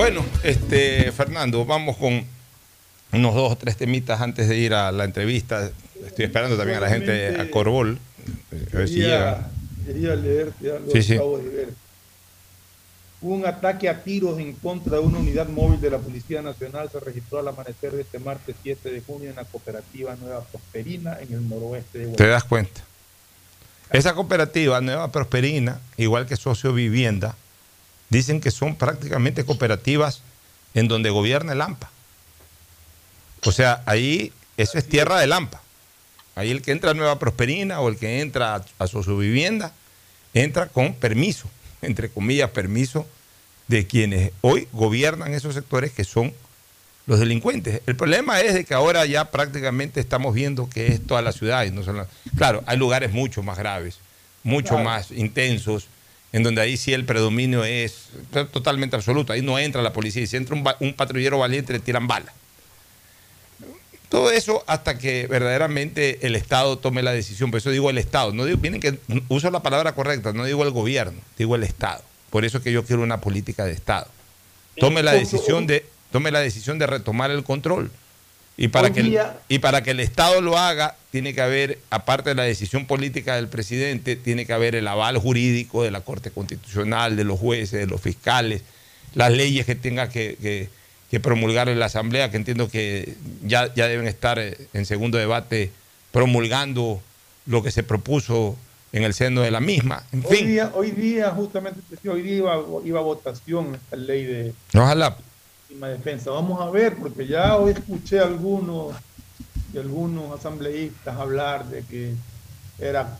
Bueno, este Fernando, vamos con unos dos o tres temitas antes de ir a la entrevista. Estoy esperando también a la gente a Corbol. A ver si llega. Quería leer, ya lo Sí, sí. acabo de ver. Hubo un ataque a tiros en contra de una unidad móvil de la Policía Nacional. Se registró al amanecer de este martes 7 de junio en la cooperativa Nueva Prosperina, en el noroeste de Te Guayaquil. das cuenta. Esa cooperativa, Nueva Prosperina, igual que Socio Vivienda, dicen que son prácticamente cooperativas en donde gobierna el AMPA. O sea, ahí eso es tierra del AMPA. Ahí el que entra a Nueva Prosperina o el que entra a, a Socio Vivienda entra con permiso, entre comillas, permiso de quienes hoy gobiernan esos sectores que son los delincuentes. El problema es de que ahora ya prácticamente estamos viendo que es toda la ciudad y no solo... Claro, hay lugares mucho más graves, mucho Claro. más intensos, en donde ahí sí el predominio es totalmente absoluto. Ahí no entra la policía y si entra un, un patrullero valiente le tiran bala. Todo eso hasta que verdaderamente el Estado tome la decisión. Por eso digo el Estado. No digo, miren que uso la palabra correcta, no digo el gobierno, digo el Estado. Por eso es que yo quiero una política de Estado. Tome la decisión de, tome la decisión de retomar el control. Y para, Hoy que el, y para que el Estado lo haga, tiene que haber, aparte de la decisión política del presidente, tiene que haber el aval jurídico de la Corte Constitucional, de los jueces, de los fiscales, las leyes que tenga que, que- que promulgar en la Asamblea, que entiendo que ya, ya deben estar eh, en segundo debate promulgando lo que se propuso en el seno de la misma. En Hoy fin, día, hoy día, justamente, hoy día iba, iba a votación esta ley de ojalá. Legítima defensa. Vamos a ver, porque ya hoy escuché a algunos, de algunos asambleístas hablar de que era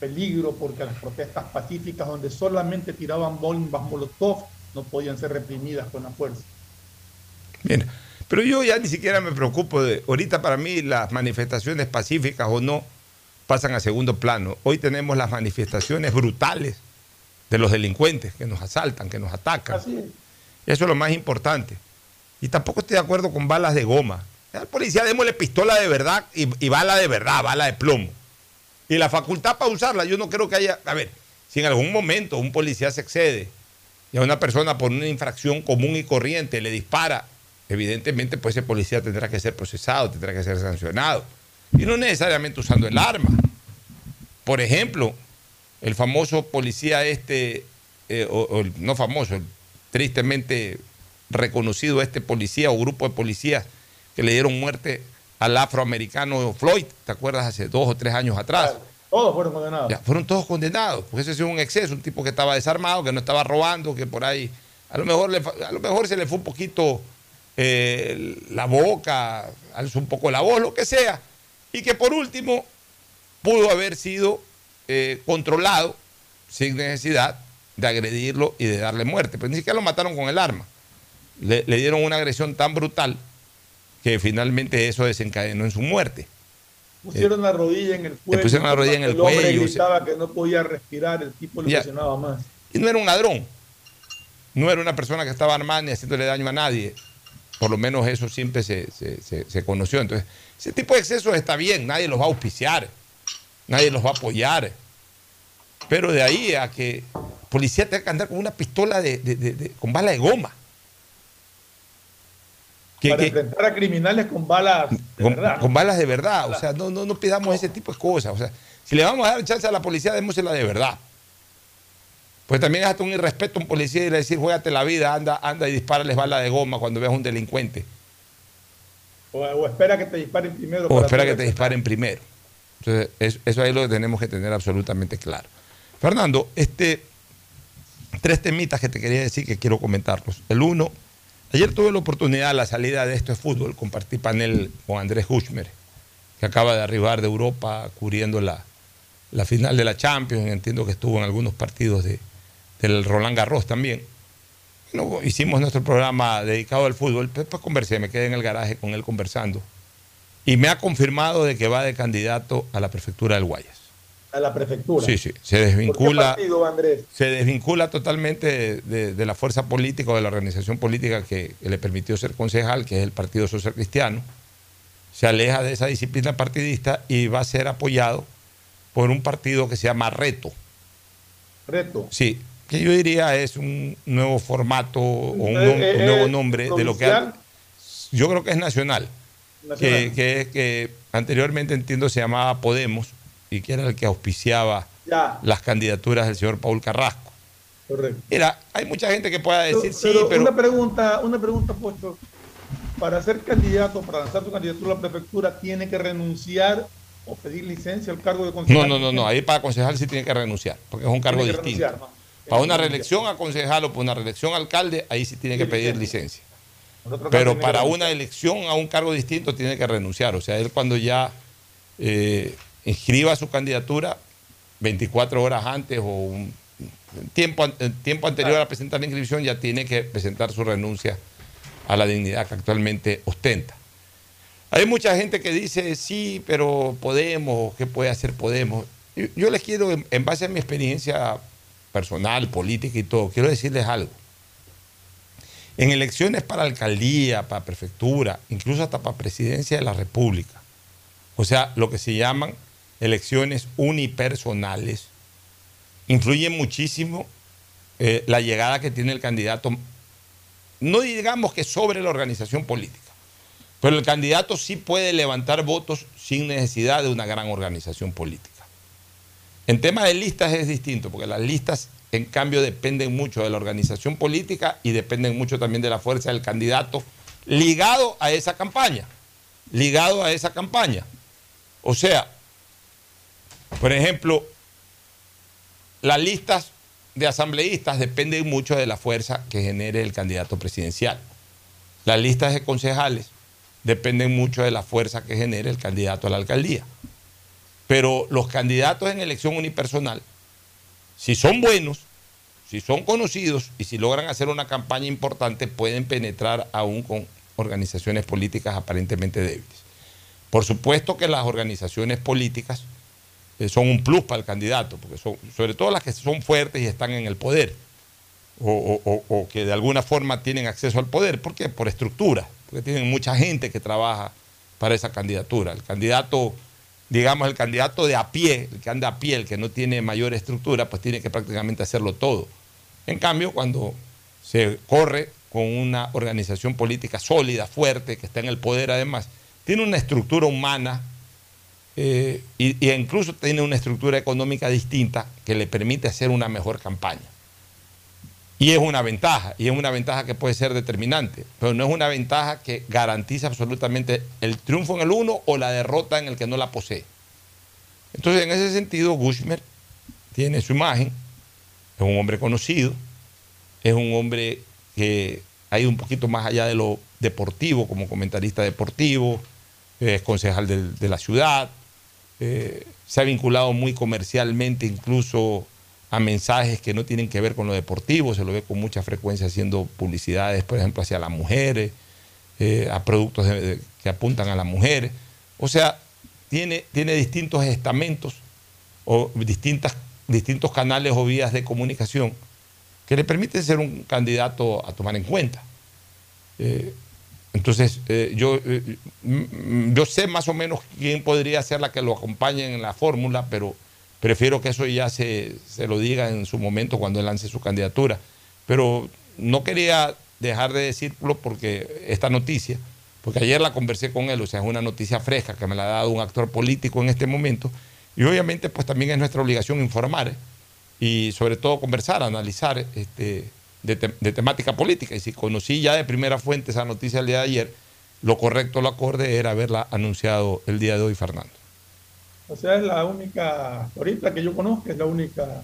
peligro porque las protestas pacíficas donde solamente tiraban bombas molotov no podían ser reprimidas con la fuerza. Mira, pero yo ya ni siquiera me preocupo de. Ahorita para mí las manifestaciones pacíficas o no pasan a segundo plano. Hoy tenemos las manifestaciones brutales de los delincuentes que nos asaltan, que nos atacan. Así es. Eso es lo más importante. Y tampoco estoy de acuerdo con balas de goma. Al policía démosle pistola de verdad y, bala de verdad, bala de plomo. Y la facultad para usarla, yo no creo que haya... A ver, si en algún momento un policía se excede y a una persona por una infracción común y corriente le dispara, evidentemente pues ese policía tendrá que ser procesado, tendrá que ser sancionado. Y no necesariamente usando el arma. Por ejemplo, el famoso policía este, eh, o, o el- no famoso, el tristemente reconocido este policía o grupo de policías que le dieron muerte al afroamericano Floyd, ¿te acuerdas? Hace dos o tres años atrás. Todos fueron condenados. Ya, fueron todos condenados, porque ese ha sido un exceso, un tipo que estaba desarmado, que no estaba robando, que por ahí, a lo mejor, le a lo mejor se le fue un poquito eh, la boca, alzó un poco la voz, lo que sea, y que por último pudo haber sido eh, controlado sin necesidad de agredirlo y de darle muerte, pero ni siquiera lo mataron con el arma. Le, le dieron una agresión tan brutal que finalmente eso desencadenó en su muerte. Pusieron la rodilla en el cuello. pusieron la rodilla en el el hombre cuello, gritaba que no podía respirar, el tipo le presionaba más. Y no era un ladrón. No era una persona que estaba armada ni haciéndole daño a nadie. Por lo menos eso siempre se, se- se- se conoció. Entonces, ese tipo de excesos está bien, nadie los va a auspiciar, nadie los va a apoyar. Pero de ahí a que policía tenga que andar con una pistola de, de- de- de- con bala de goma. Que- para que- enfrentar a criminales con balas de con, verdad. con balas de verdad. O sea, no, no, no pidamos ese tipo de cosas. O sea, si le vamos a dar chance a la policía, démosela de verdad. Pues también es hasta un irrespeto a un policía y le decir, juégate la vida, anda, anda y dispárales bala de goma cuando veas un delincuente. O, o espera que te disparen primero. O espera que te disparen primero. Entonces, eso, eso ahí lo tenemos que tener absolutamente claro. Fernando, este, tres temitas que te quería decir que quiero comentarlos. El uno, ayer tuve la oportunidad a la salida de esto fútbol, compartí panel con Andrés Huchmer, que acaba de arribar de Europa cubriendo la, la final de la Champions. Entiendo que estuvo en algunos partidos de, del Roland Garros también. Hicimos nuestro programa dedicado al fútbol. Después conversé, me quedé en el garaje con él conversando. Y me ha confirmado de que va de candidato a la prefectura del Guayas. A la prefectura. Sí, sí, se ¿Por qué desvincula, partido, Andrés? se desvincula totalmente de, de- la fuerza política o de la organización política que le permitió ser concejal, que es el Partido Social Cristiano. Se aleja de esa disciplina partidista y va a ser apoyado por un partido que se llama Reto. Reto. Sí, que yo diría es un nuevo formato o un, Eh, nom- eh, un nuevo eh, nombre de lo que yo creo que es nacional, Nacional. Que, que, que anteriormente entiendo se llamaba Podemos y que era el que auspiciaba Ya, las candidaturas del señor Paul Carrasco. correcto. Mira, hay mucha gente que pueda decir sí, pero, pero una pregunta, una pregunta, Pocho. Para ser candidato, para lanzar su candidatura a la prefectura, tiene que renunciar o pedir licencia al cargo de no, concejal. no, no, no, ahí para concejal sí tiene que renunciar, porque es un cargo distinto. renunciar, ¿no? Para una reelección a concejal o para una reelección a alcalde, ahí sí tiene que pedir licencia. Pero para una elección a un cargo distinto tiene que renunciar. O sea, él cuando ya eh, inscriba su candidatura 24 horas antes o un tiempo, eh, tiempo anterior a presentar la inscripción ya tiene que presentar su renuncia a la dignidad que actualmente ostenta. Hay mucha gente que dice, sí, pero Podemos, ¿qué puede hacer Podemos? Yo, les quiero, en base a mi experiencia personal, política y todo, quiero decirles algo. En elecciones para alcaldía, para prefectura, incluso hasta para presidencia de la República, o sea, lo que se llaman elecciones unipersonales, influye muchísimo eh, la llegada que tiene el candidato, no digamos que sobre la organización política, pero el candidato sí puede levantar votos sin necesidad de una gran organización política. En tema de listas es distinto, porque las listas, en cambio, dependen mucho de la organización política y dependen mucho también de la fuerza del candidato ligado a esa campaña. Ligado a esa campaña. O sea, por ejemplo, las listas de asambleístas dependen mucho de la fuerza que genere el candidato presidencial. Las listas de concejales dependen mucho de la fuerza que genere el candidato a la alcaldía. Pero los candidatos en elección unipersonal, si son buenos, si son conocidos y si logran hacer una campaña importante, pueden penetrar aún con organizaciones políticas aparentemente débiles. Por supuesto que las organizaciones políticas son un plus para el candidato, porque son, sobre todo las que son fuertes y están en el poder, o, o- o- o que de alguna forma tienen acceso al poder. ¿Por qué? Por estructura, porque tienen mucha gente que trabaja para esa candidatura. El candidato, digamos, el candidato de a pie, el que anda a pie, el que no tiene mayor estructura, pues tiene que prácticamente hacerlo todo. En cambio, cuando se corre con una organización política sólida, fuerte, que está en el poder además, tiene una estructura humana eh, y, incluso tiene una estructura económica distinta que le permite hacer una mejor campaña. Y es una ventaja, y es una ventaja que puede ser determinante, pero no es una ventaja que garantiza absolutamente el triunfo en el uno o la derrota en el que no la posee. Entonces, en ese sentido, Gushmer tiene su imagen, es un hombre conocido, es un hombre que ha ido un poquito más allá de lo deportivo, como comentarista deportivo, es concejal de, la ciudad, eh, se ha vinculado muy comercialmente incluso a mensajes que no tienen que ver con lo deportivo, se lo ve con mucha frecuencia haciendo publicidades, por ejemplo, hacia las mujeres, eh, a productos que apuntan a las mujeres. O sea, tiene, tiene distintos estamentos o distintas, distintos canales o vías de comunicación que le permiten ser un candidato a tomar en cuenta. Eh, entonces, eh, yo, yo sé más o menos quién podría ser la que lo acompañe en la fórmula, pero Prefiero que eso ya se, lo diga en su momento cuando él lance su candidatura. Pero no quería dejar de decirlo porque esta noticia, porque ayer la conversé con él, o sea, es una noticia fresca que me la ha dado un actor político en este momento. Y obviamente, pues también es nuestra obligación informar y sobre todo conversar, analizar este, de, de, temática política. Y si conocí ya de primera fuente esa noticia el día de ayer, lo correcto, lo acorde era haberla anunciado el día de hoy, Fernando. O sea, es la única, ahorita que yo conozco, es la única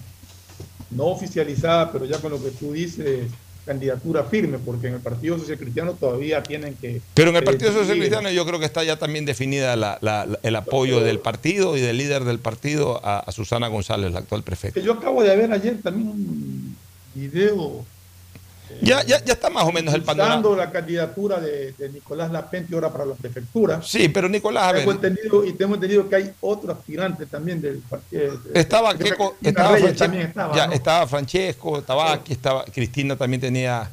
no oficializada, pero ya con lo que tú dices, candidatura firme, porque en el Partido Social Cristiano todavía tienen que... Pero en el Partido Social Cristiano yo creo que está ya también definida el apoyo del partido y del líder del partido a, Susana González, la actual prefecta. yo acabo de ver ayer también un video ya, ya, ya está más o menos el panorama. la candidatura de, Nicolás Lapenti ahora para la prefectura. Sí, pero Nicolás, a ver. Entendido, y tengo entendido que hay otro aspirante también del partido. Estaba, estaba, Francesco, ya, estaba Francesco, estaba aquí, estaba Cristina también tenía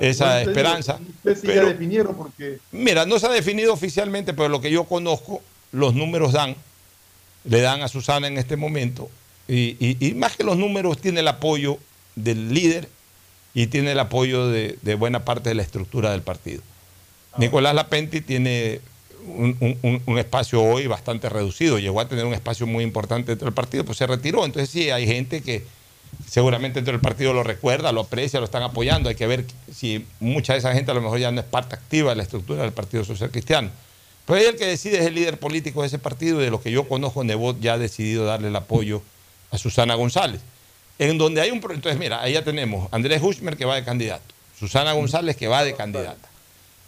esa esperanza. pero, definieron porque... Mira, no se ha definido oficialmente, pero lo que yo conozco, los números dan, le dan a Susana en este momento, y, y más que los números tiene el apoyo del líder y tiene el apoyo de, buena parte de la estructura del partido. Nicolás Lapenti tiene un, espacio hoy bastante reducido, llegó a tener un espacio muy importante dentro del partido, pues se retiró. Entonces sí, hay gente que seguramente dentro del partido lo recuerda, lo aprecia, lo están apoyando. Hay que ver si mucha de esa gente a lo mejor ya no es parte activa de la estructura del Partido Social Cristiano. Pero ahí el que decide es el líder político de ese partido y de lo que yo conozco, Nebot ya ha decidido darle el apoyo a Susana González en donde hay un... Entonces, mira, ahí ya tenemos Andrés Hushmer que va de candidato, Susana González que va de candidata.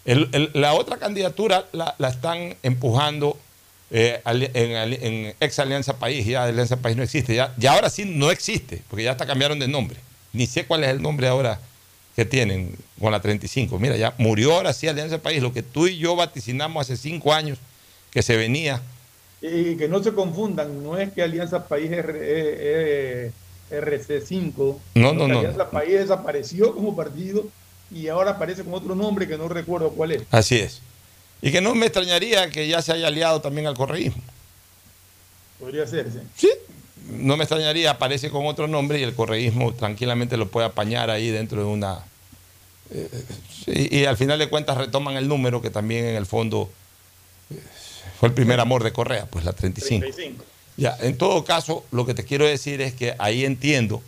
la otra candidatura la, están empujando eh, en, ex Alianza País, ya Alianza País no existe, ya, ya ahora sí no existe, porque ya hasta cambiaron de nombre. Ni sé cuál es el nombre ahora que tienen con la 35. Mira, ya murió ahora sí Alianza País, lo que tú y yo vaticinamos hace cinco años que se venía. Y que no se confundan, no es que Alianza País es RC5. No, no, no. La país desapareció como partido y ahora aparece con otro nombre que no recuerdo cuál es. Así es. Y que no me extrañaría que ya se haya aliado también al correísmo. Podría ser, sí. Sí, no me extrañaría, aparece con otro nombre y el correísmo tranquilamente lo puede apañar ahí dentro de una... Eh, y al final de cuentas retoman el número que también en el fondo eh, fue el primer amor de Correa, pues la 35. 35. Ya, en todo caso, lo que te quiero decir es que ahí entiendo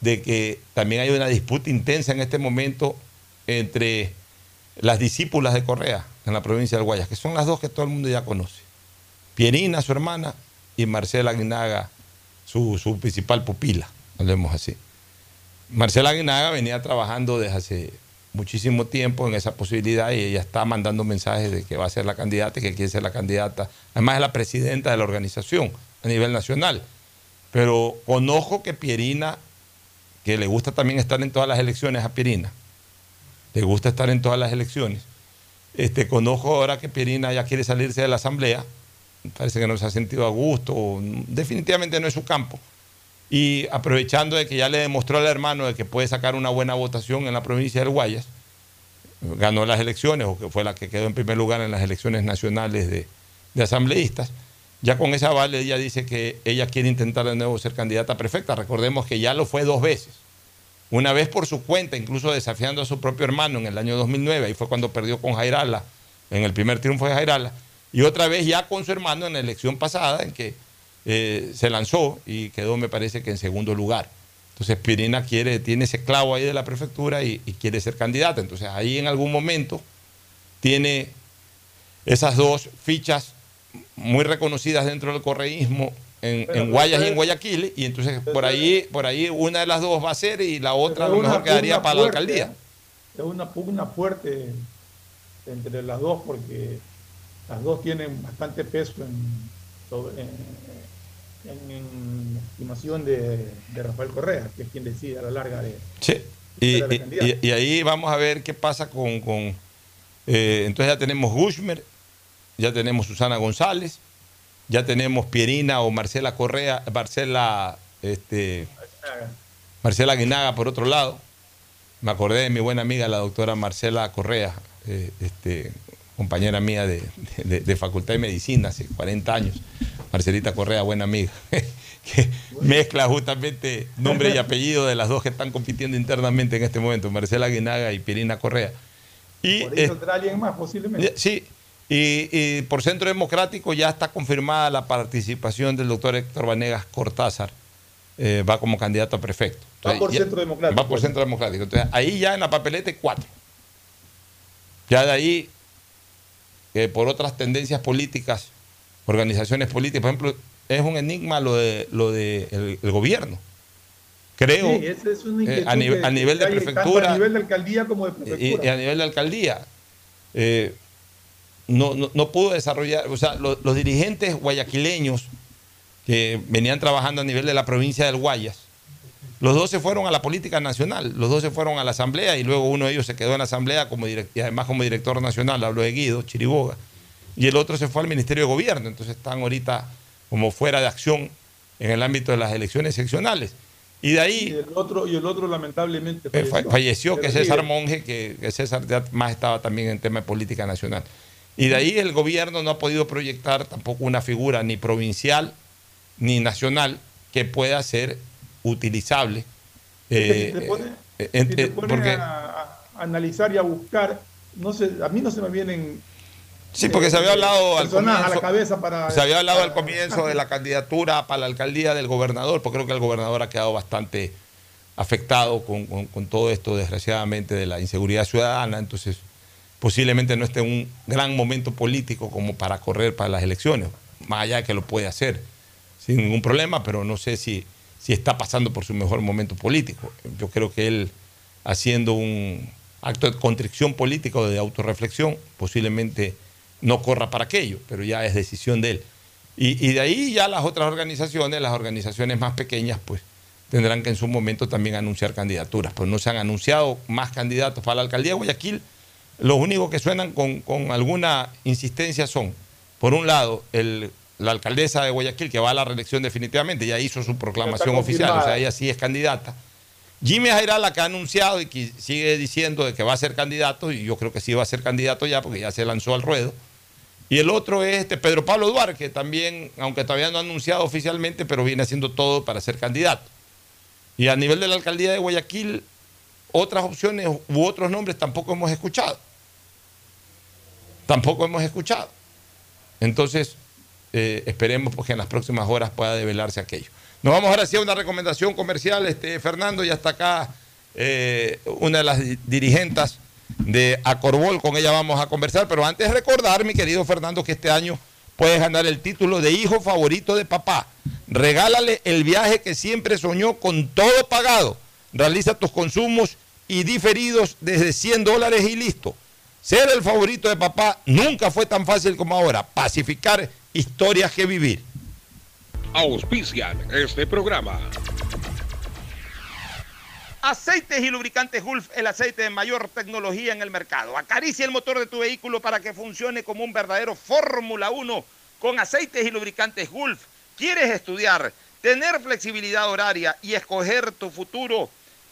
de que también hay una disputa intensa en este momento entre las discípulas de Correa en la provincia del Guayas, que son las dos que todo el mundo ya conoce. Pierina, su hermana, y Marcela Aguinaga, su, su principal pupila, hablemos así. Marcela Aguinaga venía trabajando desde hace muchísimo tiempo en esa posibilidad y ella está mandando mensajes de que va a ser la candidata y que quiere ser la candidata. Además es la presidenta de la organización a nivel nacional. Pero conozco que Pierina, que le gusta también estar en todas las elecciones a Pierina, le gusta estar en todas las elecciones. Este, conozco ahora que Pierina ya quiere salirse de la asamblea, parece que no se ha sentido a gusto, definitivamente no es su campo. Y aprovechando de que ya le demostró al hermano de que puede sacar una buena votación en la provincia del Guayas, ganó las elecciones, o que fue la que quedó en primer lugar en las elecciones nacionales de, de asambleístas, ya con esa vale ella dice que ella quiere intentar de nuevo ser candidata perfecta. Recordemos que ya lo fue dos veces. Una vez por su cuenta, incluso desafiando a su propio hermano en el año 2009, ahí fue cuando perdió con Jairala, en el primer triunfo de Jairala, y otra vez ya con su hermano en la elección pasada, en que eh, se lanzó y quedó, me parece que en segundo lugar. Entonces Pirina quiere, tiene ese clavo ahí de la prefectura y, y quiere ser candidata. Entonces ahí en algún momento tiene esas dos fichas muy reconocidas dentro del correísmo en, Pero en Guayas y en Guayaquil, y entonces por ahí, por ahí una de las dos va a ser y la otra a lo mejor quedaría para la alcaldía. ¿eh? Es una pugna fuerte entre las dos porque las dos tienen bastante peso en, sobre- en, en- en estimación de, de Rafael Correa, que es quien decide a la larga de... Sí. Y, la y- y- y ahí vamos a ver qué pasa con... con, eh, entonces ya tenemos Gushmer, ya tenemos Susana González, ya tenemos Pierina o Marcela Correa, Marcela, este, Marcela Guinaga por otro lado. Me acordé de mi buena amiga, la doctora Marcela Correa, eh, este, compañera mía de, de- de Facultad de Medicina hace 40 años. Marcelita Correa, buena amiga, que mezcla justamente nombre y apellido de las dos que están compitiendo internamente en este momento, Marcela Guinaga y Pirina Correa. Y, Por ahí eh, alguien más posiblemente. Sí, y, y por Centro Democrático ya está confirmada la participación del doctor Héctor Vanegas Cortázar. eh, va como candidato a prefecto. Va por ya- Centro Democrático. Va por Centro Democrático. Entonces, ahí ya en la papeleta hay cuatro. Ya de ahí, eh, por otras tendencias políticas, organizaciones políticas, por ejemplo, es un enigma lo de lo de el, el gobierno. Creo, Sí, esa es una eh, a, nivel- que- a nivel de tanto prefectura, A nivel de alcaldía como de y, prefectura. y a nivel de alcaldía. No, no, no pudo desarrollar, o sea, lo- los dirigentes guayaquileños que venían trabajando a nivel de la provincia del Guayas, los dos se fueron a la política nacional, los dos se fueron a la asamblea y luego uno de ellos se quedó en la asamblea como direc- y además como director nacional, hablo de Guido, Chiriboga, y el otro se fue al Ministerio de Gobierno, entonces están ahorita como fuera de acción en el ámbito de las elecciones seccionales. Y de y ahí el otro, y el otro lamentablemente eh, fa- falleció, que César Monge, que, que César ya más estaba también en tema de política nacional. Y de ahí el gobierno no ha podido proyectar tampoco una figura ni provincial ni nacional que pueda ser utilizable. eh, si te pone- eh, en- si te eh, porque, a, a analizar y a buscar, no sé, a mí no se me vienen sí, porque se había hablado al a la cabeza para se había hablado al comienzo de la candidatura para la alcaldía del gobernador, porque creo que el gobernador ha quedado bastante afectado con, con- con todo esto, desgraciadamente, de la inseguridad ciudadana. Entonces, posiblemente no esté en un gran momento político como para correr para las elecciones, más allá de que lo puede hacer sin ningún problema, pero no sé si, si está pasando por su mejor momento político. Yo creo que él, haciendo un acto de contrición política o de autorreflexión, posiblemente no corra para aquello, pero ya es decisión de él. Y, de ahí ya las otras organizaciones, las organizaciones más pequeñas, pues tendrán que en su momento también anunciar candidaturas. Pues no se han anunciado más candidatos para la alcaldía Guayaquil. Los únicos que suenan con, con alguna insistencia son, por un lado, el, la alcaldesa de Guayaquil, que va a la reelección definitivamente, ya hizo su proclamación oficial, o sea, ella sí es candidata. Jimmy Jairala, que ha anunciado y que sigue diciendo de que va a ser candidato, y yo creo que sí va a ser candidato ya, porque ya se lanzó al ruedo. Y el otro es este Pedro Pablo Duarte, que también, aunque todavía no ha anunciado oficialmente, pero viene haciendo todo para ser candidato. Y a nivel de la alcaldía de Guayaquil, otras opciones u otros nombres tampoco hemos escuchado. Tampoco hemos escuchado. Entonces, eh, esperemos pues, que en las próximas horas pueda develarse aquello. Nos vamos ahora sí una recomendación comercial. Este, Fernando, ya está acá eh, una de las di- dirigentes de Acorbol, con ella vamos a conversar. Pero antes recordar, mi querido Fernando, que este año puedes ganar el título de hijo favorito de papá. Regálale el viaje que siempre soñó con todo pagado. Realiza tus consumos y diferidos desde 100 dólares y listo. Ser el favorito de papá nunca fue tan fácil como ahora. Pacificar historias que vivir. Auspician este programa. Aceites y lubricantes Gulf, el aceite de mayor tecnología en el mercado. Acaricia el motor de tu vehículo para que funcione como un verdadero Fórmula 1 con aceites y lubricantes Gulf. ¿Quieres estudiar, tener flexibilidad horaria y escoger tu futuro?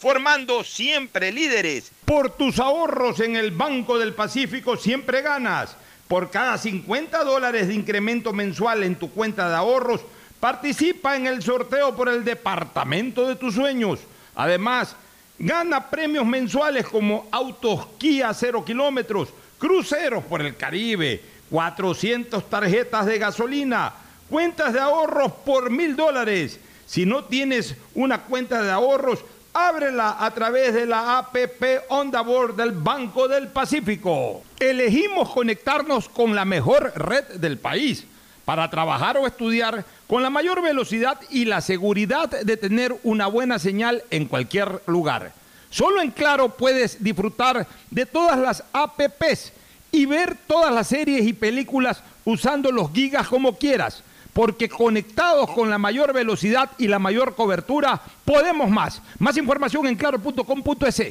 formando siempre líderes. Por tus ahorros en el Banco del Pacífico siempre ganas. Por cada 50 dólares de incremento mensual en tu cuenta de ahorros, participa en el sorteo por el departamento de tus sueños. Además, gana premios mensuales como autos Kia 0 kilómetros, cruceros por el Caribe, 400 tarjetas de gasolina, cuentas de ahorros por mil dólares. Si no tienes una cuenta de ahorros, ábrela a través de la APP Onda Board del Banco del Pacífico. Elegimos conectarnos con la mejor red del país para trabajar o estudiar con la mayor velocidad y la seguridad de tener una buena señal en cualquier lugar. Solo en Claro puedes disfrutar de todas las APPs y ver todas las series y películas usando los gigas como quieras, porque conectados con la mayor velocidad y la mayor cobertura, podemos más. Más información en claro.com.es.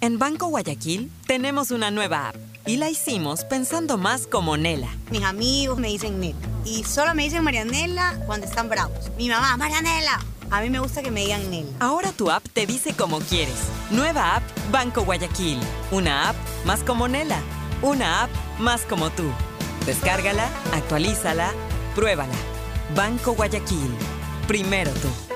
En Banco Guayaquil tenemos una nueva app y la hicimos pensando más como Nela. Mis amigos me dicen Nela y solo me dicen Marianela cuando están bravos. Mi mamá, Marianela. A mí me gusta que me digan Nela. Ahora tu app te dice como quieres. Nueva app Banco Guayaquil. Una app más como Nela una app más como tú. Descárgala, actualízala, pruébala. Banco Guayaquil. Primero tú.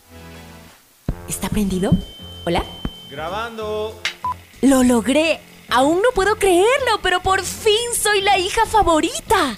¿Está prendido? ¿Hola? Grabando. Lo logré. Aún no puedo creerlo, pero por fin soy la hija favorita.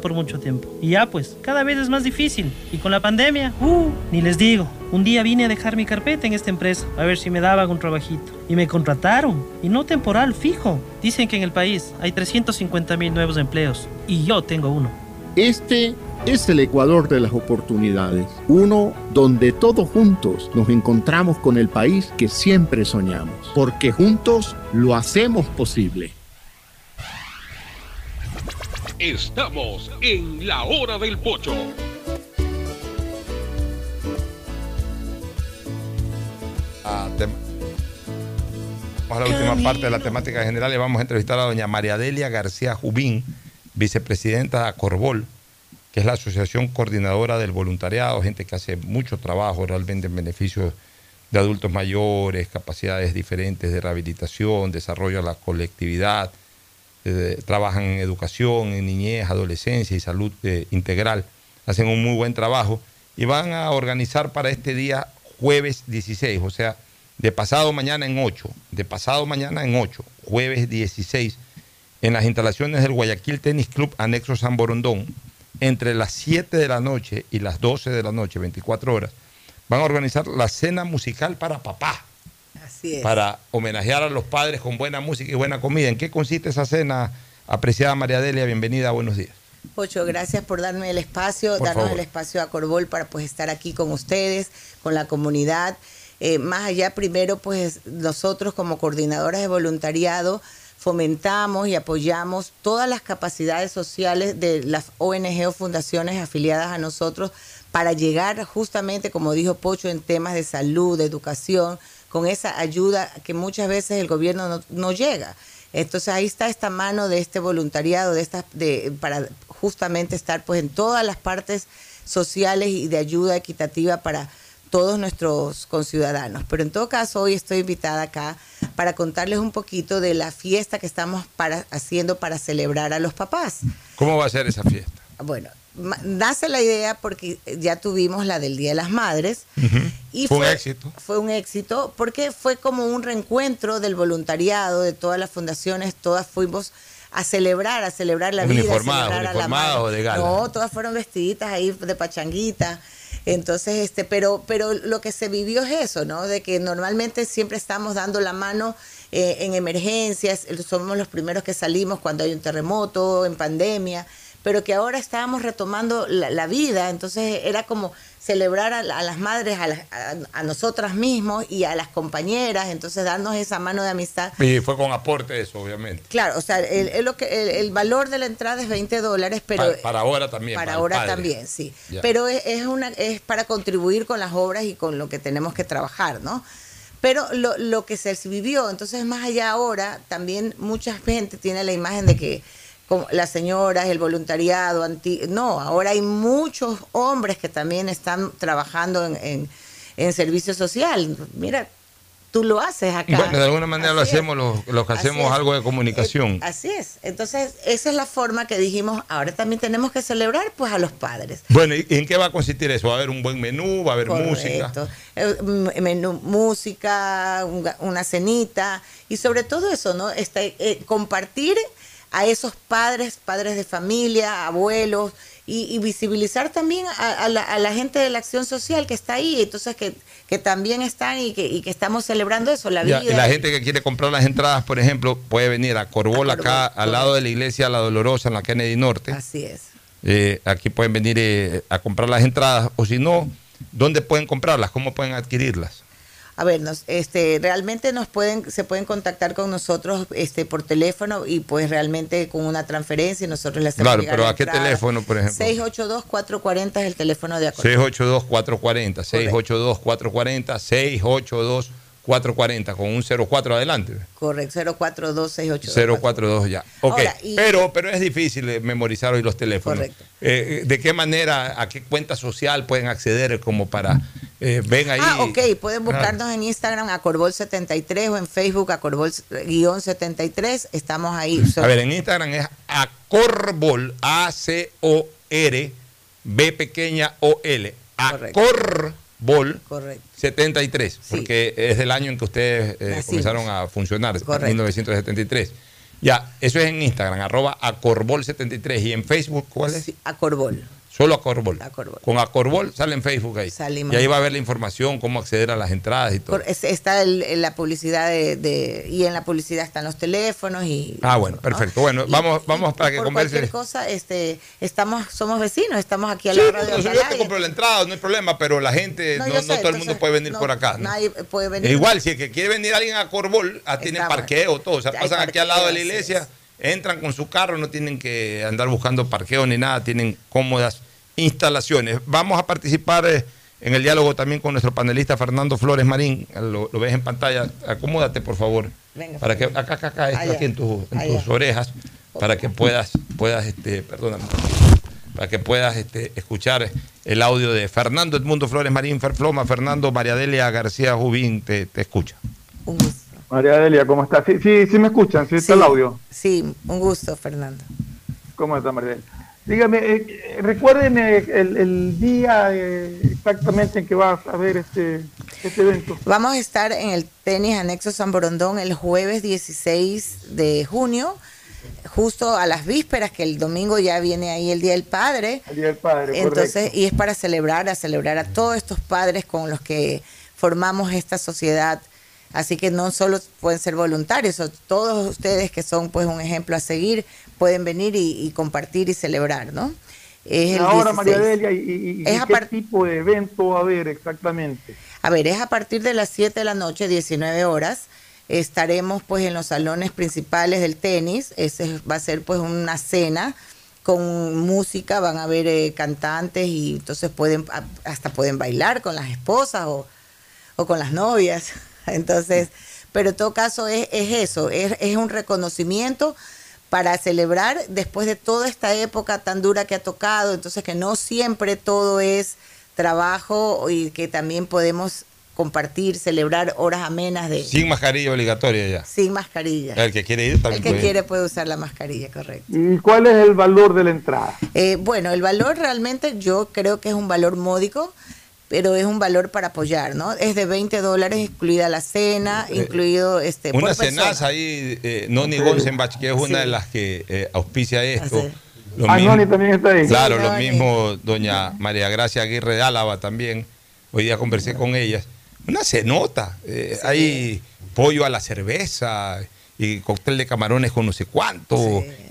por mucho tiempo. Y ya pues, cada vez es más difícil. Y con la pandemia, uh, ni les digo. Un día vine a dejar mi carpeta en esta empresa, a ver si me daban un trabajito. Y me contrataron. Y no temporal, fijo. Dicen que en el país hay 350 mil nuevos empleos. Y yo tengo uno. Este es el Ecuador de las oportunidades. Uno donde todos juntos nos encontramos con el país que siempre soñamos. Porque juntos lo hacemos posible. Estamos en la hora del pocho. Ah, tem- Vamos a la última parte de la temática general y vamos a entrevistar a doña María Delia García Jubín, vicepresidenta de Acorbol, que es la asociación coordinadora del voluntariado, gente que hace mucho trabajo realmente en beneficio de adultos mayores, capacidades diferentes de rehabilitación, desarrollo de la colectividad, eh, trabajan en educación, en niñez, adolescencia y salud eh, integral. Hacen un muy buen trabajo y van a organizar para este día jueves 16, o sea, de pasado mañana en 8, de pasado mañana en 8, jueves 16, en las instalaciones del Guayaquil Tennis Club Anexo San Borondón, entre las 7 de la noche y las 12 de la noche, 24 horas, van a organizar la cena musical para papá Así es. para homenajear a los padres con buena música y buena comida. ¿En qué consiste esa cena, apreciada María Delia? Bienvenida, buenos días. Pocho, gracias por darme el espacio, Por darnos favor. el espacio a Corbol para pues estar aquí con ustedes, con la comunidad. Eh, más allá, primero, pues nosotros como coordinadoras de voluntariado fomentamos y apoyamos todas las capacidades sociales de las ONG o fundaciones afiliadas a nosotros para llegar justamente, como dijo Pocho, en temas de salud, de educación, con esa ayuda que muchas veces el gobierno no, no llega. Entonces ahí está esta mano de este voluntariado, de estas, de, para justamente estar pues en todas las partes sociales y de ayuda equitativa para todos nuestros conciudadanos. Pero en todo caso, hoy estoy invitada acá para contarles un poquito de la fiesta que estamos para, haciendo para celebrar a los papás. ¿Cómo va a ser esa fiesta? Bueno, nace la idea porque ya tuvimos la del Día de las Madres y fue, fue- un éxito. fue un éxito porque fue como un reencuentro del voluntariado, de todas las fundaciones, todas fuimos a celebrar, a celebrar la vida. de gala. No, todas fueron vestiditas ahí de pachanguita. Entonces, este, pero, pero lo que se vivió es eso, ¿no? De que normalmente siempre estamos dando la mano eh, en emergencias, somos los primeros que salimos cuando hay un terremoto, en pandemia, pero que ahora estábamos retomando la, la vida, entonces era como celebrar a, la- a las madres, a, las- a- a nosotras mismos y a las compañeras, entonces darnos esa mano de amistad. Y fue con aporte eso, obviamente. Claro, o sea, el, el- el, el valor de la entrada es 20 dólares, pero para, para ahora también. para el ahora también, sí. Ya. Pero es, es una es para contribuir con las obras y con lo que tenemos que trabajar, ¿no? Pero lo, lo que se vivió, entonces más allá ahora, también mucha gente tiene la imagen de que como las señoras, el voluntariado, anti no, ahora hay muchos hombres que también están trabajando en, en, en servicio social. Mira, tú lo haces acá. Bueno, de alguna manera lo Así es. hacemos los, los que hacemos algo de comunicación. Así es. Entonces, esa es la forma que dijimos, ahora también tenemos que celebrar pues a los padres. Bueno, ¿y en qué va a consistir eso? ¿Va a haber un buen menú? ¿Va a haber música? Correcto. Eh, m- menú, música, una cenita y sobre todo eso, ¿no? Este, eh, compartir a esos padres, padres de familia, abuelos y, y visibilizar también a, a la, a la gente de la acción social que está ahí, entonces que, que también están y que, y que estamos celebrando eso, la vida. y la gente que quiere comprar las entradas, por ejemplo, puede venir a Corbol, acá al lado de la iglesia La Dolorosa, en la Kennedy Norte. Así es. Eh, aquí pueden venir eh, a comprar las entradas. O si no, ¿dónde pueden comprarlas? ¿Cómo pueden adquirirlas? A ver, nos, este, realmente nos pueden, se pueden contactar con nosotros este, por teléfono y pues realmente con una transferencia y nosotros les hacemos Claro, pero ¿a qué teléfono, por ejemplo? 682-440 es el teléfono de acuerdo. 682-440, 682-440, 682-440, con un 04 adelante. Correcto, 042-682. 042 ya. Ok, Ahora, y- pero, pero es difícil eh, memorizar hoy los teléfonos. Correcto. Eh, ¿De qué manera, a qué cuenta social pueden acceder como para, eh, ven ahí? Ah, ok, pueden buscarnos en Instagram a Corbol73 o en Facebook a Corbol-73, estamos ahí. A ver, en Instagram es Acorbol, A-C-O-R, B pequeña O-L. Acorbol Correcto. 73, porque es del año en que ustedes eh, comenzaron a funcionar, Correcto. 1973. Ya, eso es en Instagram, arroba Acorbol73. ¿Y en Facebook cuál es? Acorbol. Solo Acorbol. Acorbol. Con Acorbol sale en Facebook ahí. Salimos. Y ahí va a ver la información, cómo acceder a las entradas y todo. Es- Está el- en la publicidad de, de- y en la publicidad están los teléfonos y Ah, bueno, perfecto. Bueno, vamos, vamos para que por converse. cualquier cosa, este, estamos, somos vecinos, estamos aquí a la Sí, no, yo te compro la entrada, no hay problema, pero la gente, No, no, yo no sé, todo el mundo puede venir por acá. Nadie puede venir. Igual, si es que quiere venir alguien a Corbol, ah, Estamos. parqueo, todo. O sea, pasan aquí al lado de la iglesia, entran con su carro, no tienen que andar buscando parqueo ni nada, tienen cómodas instalaciones. Vamos a participar eh, en el diálogo también con nuestro panelista Fernando Flores Marín. Lo, lo ves en pantalla. Acomódate, por favor. Venga, para que acá, acá, acá, Allá. aquí en, tu- en Allá. tus orejas, para que puedas, puedas, este, perdóname, para que puedas este, escuchar el audio de Fernando Edmundo Flores Marín Ferfloma, Fernando María Delia García Jubín, te, te escucha. María Delia, ¿cómo está? Sí, sí, sí me escuchan, sí está el audio. Sí, un gusto, Fernando. ¿Cómo está María Delia? Dígame, eh, eh, recuérdeme el, el día eh, exactamente en que vas a ver este, este evento. Vamos a estar en el tenis anexo San Borondón el jueves 16 de junio, justo a las vísperas, que el domingo ya viene ahí el Día del Padre. El Día del Padre, Entonces, correcto. y es para celebrar, a celebrar a todos estos padres con los que formamos esta sociedad. Así que no solo pueden ser voluntarios, todos ustedes que son pues un ejemplo a seguir, pueden venir y, y compartir y celebrar, ¿no? Es Ahora, 16. María Delia, ¿y, y- Es qué tipo de evento va a haber exactamente? A ver, es a partir de las 7 de la noche, 19 horas. Estaremos pues en los salones principales del tenis. Ese va a ser pues una cena con música, van a haber eh, cantantes y entonces pueden hasta pueden bailar con las esposas o, o con las novias. Entonces, pero en todo caso es, es eso, es, es un reconocimiento para celebrar después de toda esta época tan dura que ha tocado, entonces que no siempre todo es trabajo y que también podemos compartir, celebrar horas amenas de Sin mascarilla obligatoria ya. sin mascarilla. El que quiere ir también El que puede ir. quiere puede usar la mascarilla, correcto. ¿Y cuál es el valor de la entrada? Eh, bueno, el valor realmente yo creo que es un valor módico, pero es un valor para apoyar, ¿no? Es de 20 dólares, incluida la cena, incluido este. Una cenaza ahí, eh, Noni Gonzenbach, que es una de las que eh, auspicia esto. Lo Ah, mismo- Noni también está ahí. Claro, Sí, lo mismo doña María Gracia Aguirre de Álava también. Hoy día conversé con ellas. Una cenota. eh, Hay pollo a la cerveza y cóctel de camarones con no sé cuánto.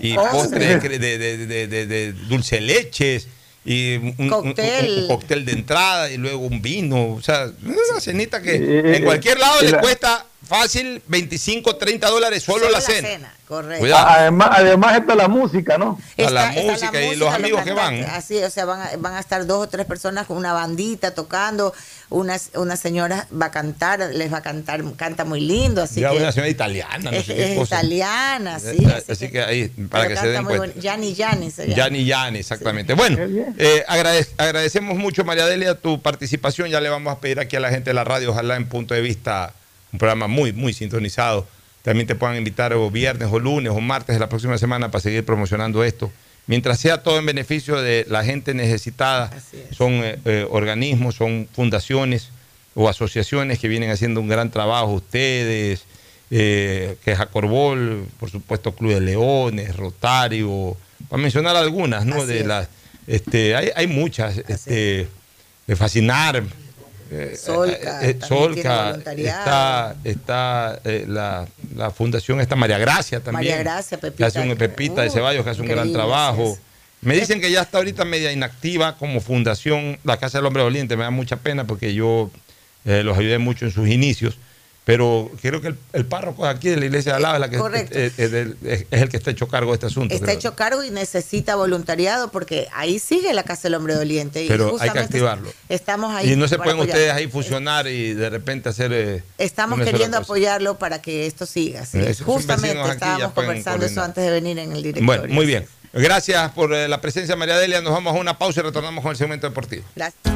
Y Postre. postre de, cre- de- de- de- de- de dulce leches. Y un, Cóctel. un- un cóctel de entrada y luego un vino. O sea, una cenita que en cualquier lado le cuesta fácil 25, 30 dólares solo, la cena. correcto. Cuidado. Además, además está la música, ¿no? A la Está- está música y los amigos que van. Así, o sea, van a, van a estar dos o tres personas con una bandita tocando. Una, una señora va a cantar, les va a cantar, canta muy lindo. Así Ya que una señora italiana, no es, sé qué es cosa. italiana, sí. Eh, así Así que ahí, para que se den muy cuenta. bueno. Gianni Gianni se llama. Yani Yani, exactamente. Bueno, eh, agradec- agradecemos mucho, María Delia, tu participación. Ya le vamos a pedir aquí a la gente de la radio, ojalá en punto de vista, un programa muy, muy sintonizado. También te puedan invitar o viernes o lunes o martes de la próxima semana para seguir promocionando esto. Mientras sea todo en beneficio de la gente necesitada, son eh, eh, organismos, son fundaciones o asociaciones que vienen haciendo un gran trabajo. Ustedes, eh, que es Acorbol, por supuesto Club de Leones, Rotario, para mencionar algunas, ¿no? de las, este, hay, hay muchas, este, de Fascinar, eh, Solca, eh, eh, Solca, está, está eh, la, la fundación esta María Gracia también. María Gracia, que Pepita. hace un Pepita de Uh, Ceballos que hace un gran trabajo. Me dicen que ya está ahorita media inactiva como fundación la Casa del Hombre Doliente. Me da mucha pena porque yo eh, los ayudé mucho en sus inicios. Pero creo que el, el párroco aquí de la iglesia de Alaba es, la que- Correcto. es- es es- el que está hecho cargo de este asunto. Está creo. hecho cargo y necesita voluntariado porque ahí sigue la Casa del Hombre Doliente. y Pero hay que activarlo. Estamos ahí. y no se pueden apoyar. ustedes ahí fusionar y de repente hacer. eh, Estamos queriendo apoyarlo para que esto siga. sí. Justamente estábamos conversando eso antes de venir en el directorio. Bueno, muy bien. Gracias por eh, la presencia, María Delia. Nos vamos a una pausa y retornamos con el segmento deportivo. Gracias.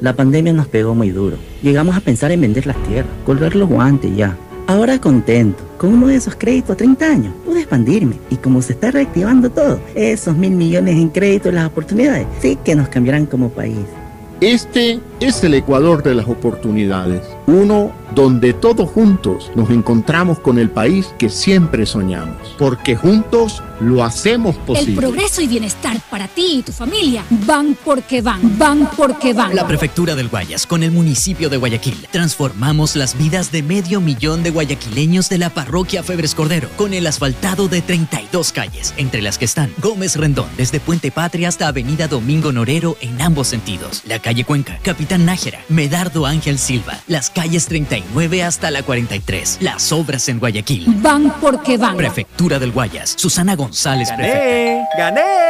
La pandemia nos pegó muy duro. Llegamos a pensar en vender las tierras, colgar los guantes ya. Ahora contento, con uno de esos créditos a 30 años, pude expandirme. Y como se está reactivando todo, esos mil millones en créditos, las oportunidades, sí que nos cambiarán como país. Este es el Ecuador de las oportunidades, uno donde todos juntos nos encontramos con el país que siempre soñamos, porque juntos lo hacemos El posible. progreso y bienestar para ti y tu familia van porque van, van porque van. La Prefectura del Guayas con el municipio de Guayaquil. Transformamos las vidas de medio millón de guayaquileños de la parroquia Febres Cordero con el asfaltado de 32 calles, entre las que están Gómez Rendón desde Puente Patria hasta Avenida Domingo Norero en ambos sentidos. La calle Cuenca, Capitán Nájera, Medardo Ángel Silva, las calles calles 39 hasta la 43. Las obras en Guayaquil. Van porque van. Prefectura del Guayas. Susana González, prefecta. ¡Gané!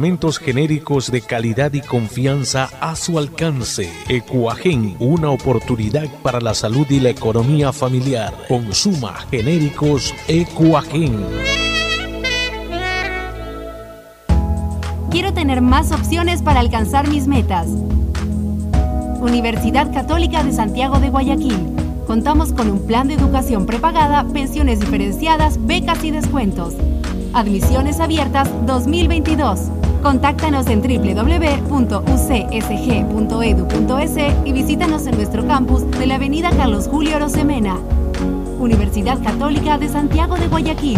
medicamentos genéricos de calidad y confianza a su alcance. Ecuagen, una oportunidad para la salud y la economía familiar. Consuma genéricos Ecuagen. Quiero tener más opciones para alcanzar mis metas. Universidad Católica de Santiago de Guayaquil. Contamos con un plan de educación prepagada, pensiones diferenciadas, becas y descuentos. Admisiones abiertas 2022. Contáctanos en www.ucsg.edu.es y visítanos en nuestro campus de la Avenida Carlos Julio Rosemena. Universidad Católica de Santiago de Guayaquil.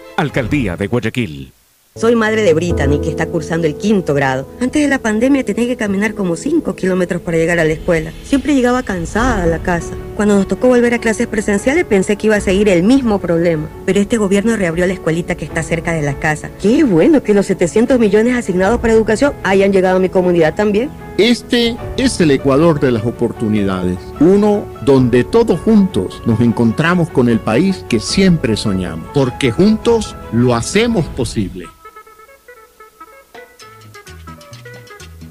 Alcaldía de Guayaquil. Soy madre de Brittany, que está cursando el quinto grado. Antes de la pandemia tenía que caminar como 5 kilómetros para llegar a la escuela. Siempre llegaba cansada a la casa. Cuando nos tocó volver a clases presenciales pensé que iba a seguir el mismo problema. Pero este gobierno reabrió la escuelita que está cerca de la casa. Qué bueno que los 700 millones asignados para educación hayan llegado a mi comunidad también. Este es el Ecuador de las oportunidades, uno donde todos juntos nos encontramos con el país que siempre soñamos, porque juntos lo hacemos posible.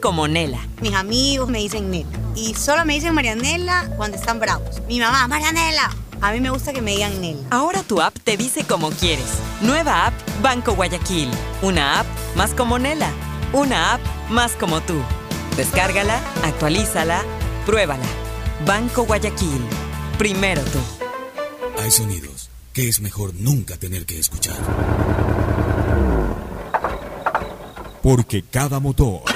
como Nela. Mis amigos me dicen Nela. Y solo me dicen Marianela cuando están bravos. Mi mamá, Marianela. A mí me gusta que me digan Nela. Ahora tu app te dice como quieres. Nueva app Banco Guayaquil. Una app más como Nela. Una app más como tú. Descárgala, actualízala, pruébala. Banco Guayaquil. Primero tú. Hay sonidos que es mejor nunca tener que escuchar. Porque cada motor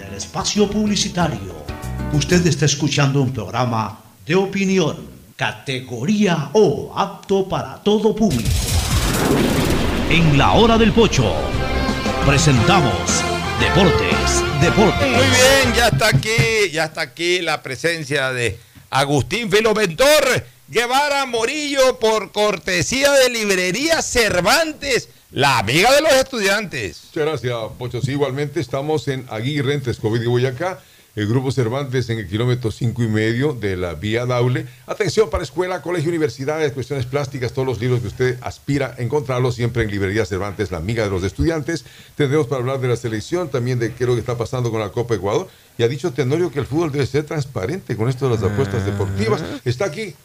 espacio publicitario. Usted está escuchando un programa de opinión, categoría O, apto para todo público. En la hora del pocho, presentamos Deportes, Deportes. Muy bien, ya está aquí, ya está aquí la presencia de Agustín Filomentor Guevara Morillo por cortesía de Librería Cervantes, la amiga de los estudiantes. Muchas gracias, Pocho. Sí, igualmente estamos en Aguirre, entre Escobedo y Boyacá. El Grupo Cervantes en el kilómetro cinco y medio de la vía Daule. Atención para escuela, colegio, universidades, cuestiones plásticas, todos los libros que usted aspira a encontrarlos siempre en Librería Cervantes, la amiga de los estudiantes. Tendremos para hablar de la selección, también de qué es lo que está pasando con la Copa Ecuador. Y ha dicho Tenorio que el fútbol debe ser transparente con esto de las apuestas deportivas. Está aquí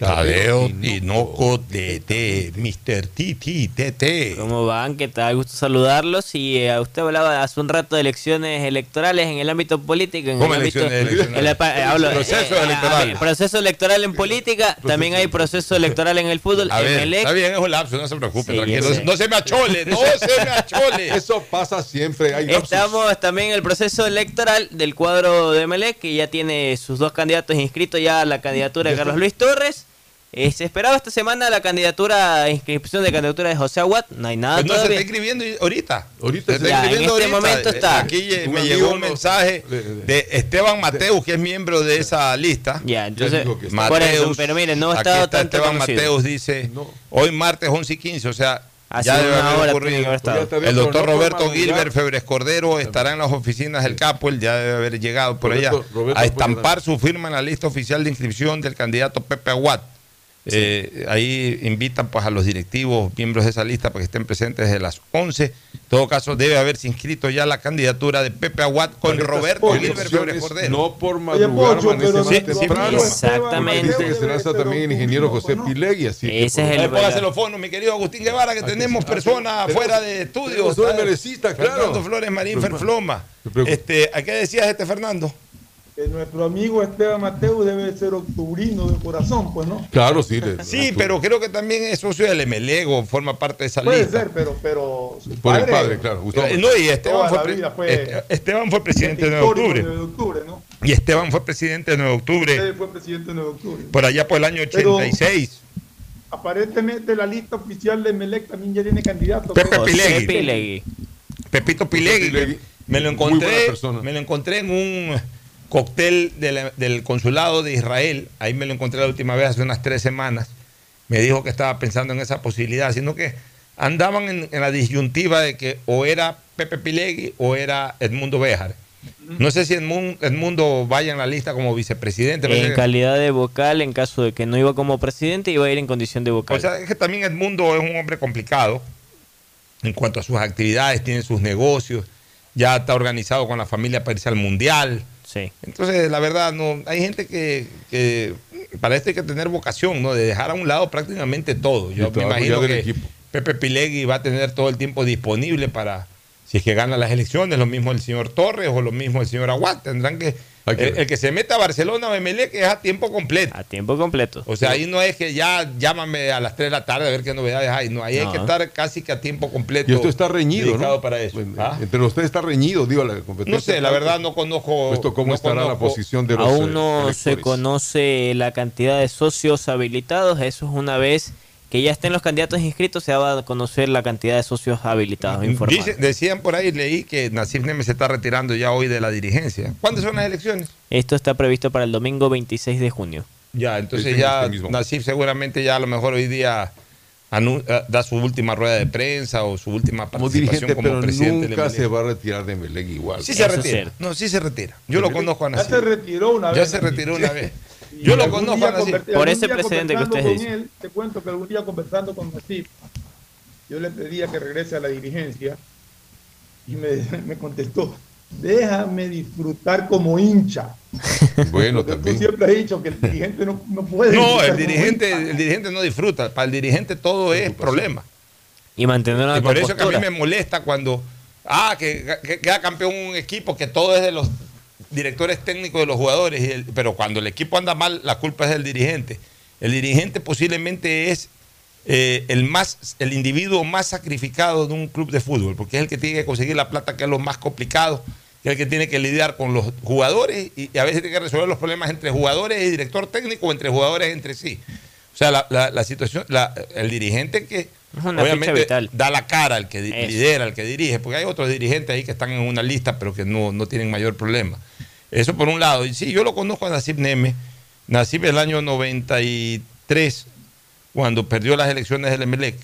Tadeo Tinoco TT, Mr. Titi TT. ¿Cómo van? ¿Qué tal? Gusto saludarlos. Y eh, usted hablaba hace un rato de elecciones electorales en el ámbito político. En ¿Cómo el ámbito, elecciones electorales? el- eh, hablo- Proceso eh, electoral. eh, proceso electoral en política. También hay proceso electoral en el fútbol. A en ver, el está bien, es un lapso, no se preocupe, Sí. No se me achole, no se me achole. Eso pasa siempre. Hay lapsos. Estamos también en el proceso electoral del cuadro de Melec, que ya tiene sus dos candidatos inscritos ya a la candidatura de Carlos Luis Torres. Eh, se esperaba esta semana la candidatura, inscripción de candidatura de José Aguat. No hay nada Pues no se todavía. está escribiendo ahorita. Ahorita se está Ya, en escribiendo este ahorita. momento Eh, está. Aquí Un me llegó un mensaje de Esteban Mateus, que es miembro de esa lista. Ya, entonces, eso, pero miren, no ha aquí estado está tanto Esteban conocido. Mateus dice, hoy martes 11 y 15, o sea, Hace ya debe haber ocurrido. tiene que haber estado. Ya está bien, El doctor no Roberto Gilbert. Febres Cordero estará en las oficinas del Capo, él ya debe haber llegado por Roberto- allá, Roberto a estampar su firma en la lista oficial de inscripción del candidato Pepe Aguat. Eh, ahí invitan pues a los directivos, miembros de esa lista, para que estén presentes desde las 11. En todo caso, debe haberse inscrito ya la candidatura de Pepe Aguat con Estas Roberto Gilbert Cordero. No por madrugar, Pocho, pero más nuestro temprano. amigo Exactamente. Dice que se lanza también el ingeniero José Pilegui, así que Ese por es Ahí el póngase los fondos, mi querido Agustín Guevara, que tenemos personas tenemos- fuera de estudios. merecita, claro. Fernando Flores Marín Pero, Ferfloma. Este, ¿A qué decías este Fernando? Que nuestro amigo Esteban Mateo debe ser octubrino de corazón, pues, ¿no? Claro, sí. le- Sí, pero creo que también es socio del Emelego, forma parte de esa Puede lista. ser, pero, pero su Por el padre, claro. Gustavo. Eh, No, y Esteban fue, Este- Esteban fue presidente de 9 de octubre. de 9 de octubre, ¿no? Y Esteban fue presidente de 9 de octubre, Él fue presidente de 9 de octubre. por allá por el año Pero- 86. Aparentemente la lista oficial de Melec también ya tiene candidato. Pepe. Pilegui. Pilegui. Pepito Pilegui, Pilegui. me lo Muy buena encontré, persona. me lo encontré en un cóctel de la- del consulado de Israel, ahí me lo encontré la última vez hace unas tres semanas, me dijo que estaba pensando en esa posibilidad, sino que andaban en, en la disyuntiva de que o era Pepe Pilegui o era Edmundo Béjar. No sé si Edmundo, Edmundo vaya en la lista como vicepresidente. En calidad de vocal, en caso de que no iba como presidente, iba a ir en condición de vocal. O sea, es que también Edmundo es un hombre complicado en cuanto a sus actividades, tiene sus negocios, ya está organizado con la familia para irse al mundial. Sí. Entonces, la verdad, no hay gente que, que para esto hay que tener vocación, ¿no? De dejar a un lado prácticamente todo. Yo me imagino apoyar que equipo. Pepe Pilegui va a tener todo el tiempo disponible para, si es que gana las elecciones, lo mismo el señor Torres o lo mismo el señor Aguat. Tendrán que El, el que se meta a Barcelona o Emelec es a tiempo completo. A tiempo completo. O sea, ahí no es que ya llámame a las 3 de la tarde a ver qué novedades hay. No, ahí hay que estar casi que a tiempo completo. Y esto está reñido, ¿no? para eso. ¿Ah? Entre ustedes está reñido, digo, la competencia. No sé, la verdad no conozco. Esto, ¿Cómo no estará la posición de los Aún eh, no se electores? conoce la cantidad de socios habilitados. Eso es una vez que ya estén los candidatos inscritos, se va a conocer la cantidad de socios habilitados. informados. Dice- decían por ahí, leí que Nasif Neme se está retirando ya hoy de la dirigencia. ¿Cuándo son las elecciones? Esto está previsto para el domingo 26 de junio. Ya, entonces ya este. Nasif seguramente ya a lo mejor hoy día eh, da su última rueda de prensa o su última Como participación dirigente, como pero presidente. nunca MLE. se va a retirar de Melec igual. Sí se retira. No, sí se retira. Yo lo conozco a Ya Nasif. se retiró una Ya vez. se retiró una vez. Yo lo conozco a Nasif. Por ese precedente que ustedes con dicen. él, te cuento que algún día conversando con Nasif, yo le pedía que regrese a la dirigencia y me, me contestó, déjame disfrutar como hincha. Bueno, Porque tú siempre has dicho que el dirigente no, no puede. No, disfrutar el dirigente, el dirigente no disfruta. Para el dirigente todo es problema. Y mantener una Y por eso que a mí me molesta cuando, ah, que, que queda campeón un equipo, que todo es de los directores técnicos de los jugadores, y el- pero cuando el equipo anda mal, la culpa es del dirigente. El dirigente posiblemente es eh, el, más, el individuo más sacrificado de un club de fútbol, porque es el que tiene que conseguir la plata, que es lo más complicado, que es el que tiene que lidiar con los jugadores y, a veces tiene que resolver los problemas entre jugadores y director técnico o entre jugadores entre sí. O sea, la, la- situación, el dirigente que Es una obviamente ficha vital. da la cara, el que Eso. lidera, el que dirige, porque hay otros dirigentes ahí que están en una lista, pero que no, no tienen mayor problema. Eso por un lado. Y sí, yo lo conozco a Nasib Neme. Nasib el año 93, cuando perdió las elecciones del Emelec,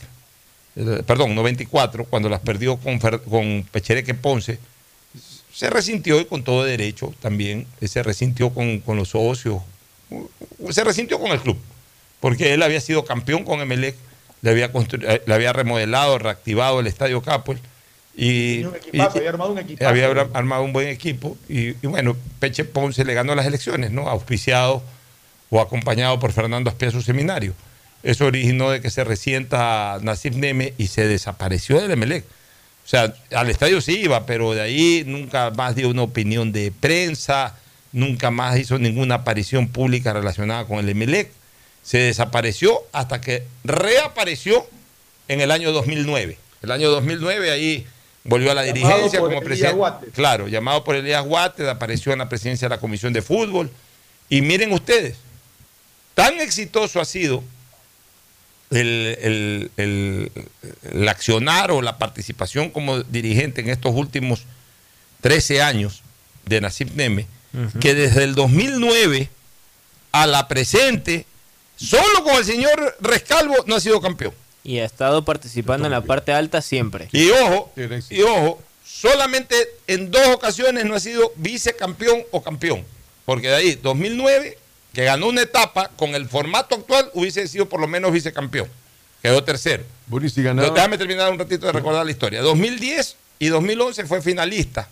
perdón, 94, cuando las perdió con, Pechereque Ponce, se resintió y con todo derecho también, eh, se resintió con, con los socios, se resintió con el club, porque él había sido campeón con Emelec, le había, eh, le había remodelado, reactivado el Estadio Capel y, Tenía un equipazo, y- había armado un equipazo. había ar- armado un buen equipo y, y bueno, Peche Ponce le ganó las elecciones, ¿no? Auspiciado o acompañado por Fernando Aspía su seminario. Eso originó de que se resienta Nasif Neme y se desapareció del Emelec. O sea, al estadio sí iba, pero de ahí nunca más dio una opinión de prensa, nunca más hizo ninguna aparición pública relacionada con el Emelec. Se desapareció hasta que reapareció en el año 2009. El año 2009 ahí volvió a la Llamado dirigencia como presidente. Claro, llamado por Elías Guates, apareció en la presidencia de la Comisión de Fútbol. Y miren ustedes, tan exitoso ha sido el, el- el- el accionar o la participación como dirigente en estos últimos 13 años de Nasib Neme, que desde el 2009 a la presente, solo con el señor Rescalvo no ha sido campeón. Y ha estado participando en la parte alta siempre. Y ojo, y ojo, solamente en dos ocasiones no ha sido vicecampeón o campeón. Porque de ahí, 2009, que ganó una etapa, con el formato actual hubiese sido por lo menos vicecampeón. Quedó tercero. Bueno, y si ganaba- No, déjame terminar un ratito de recordar la historia. 2010 y 2011 fue finalista,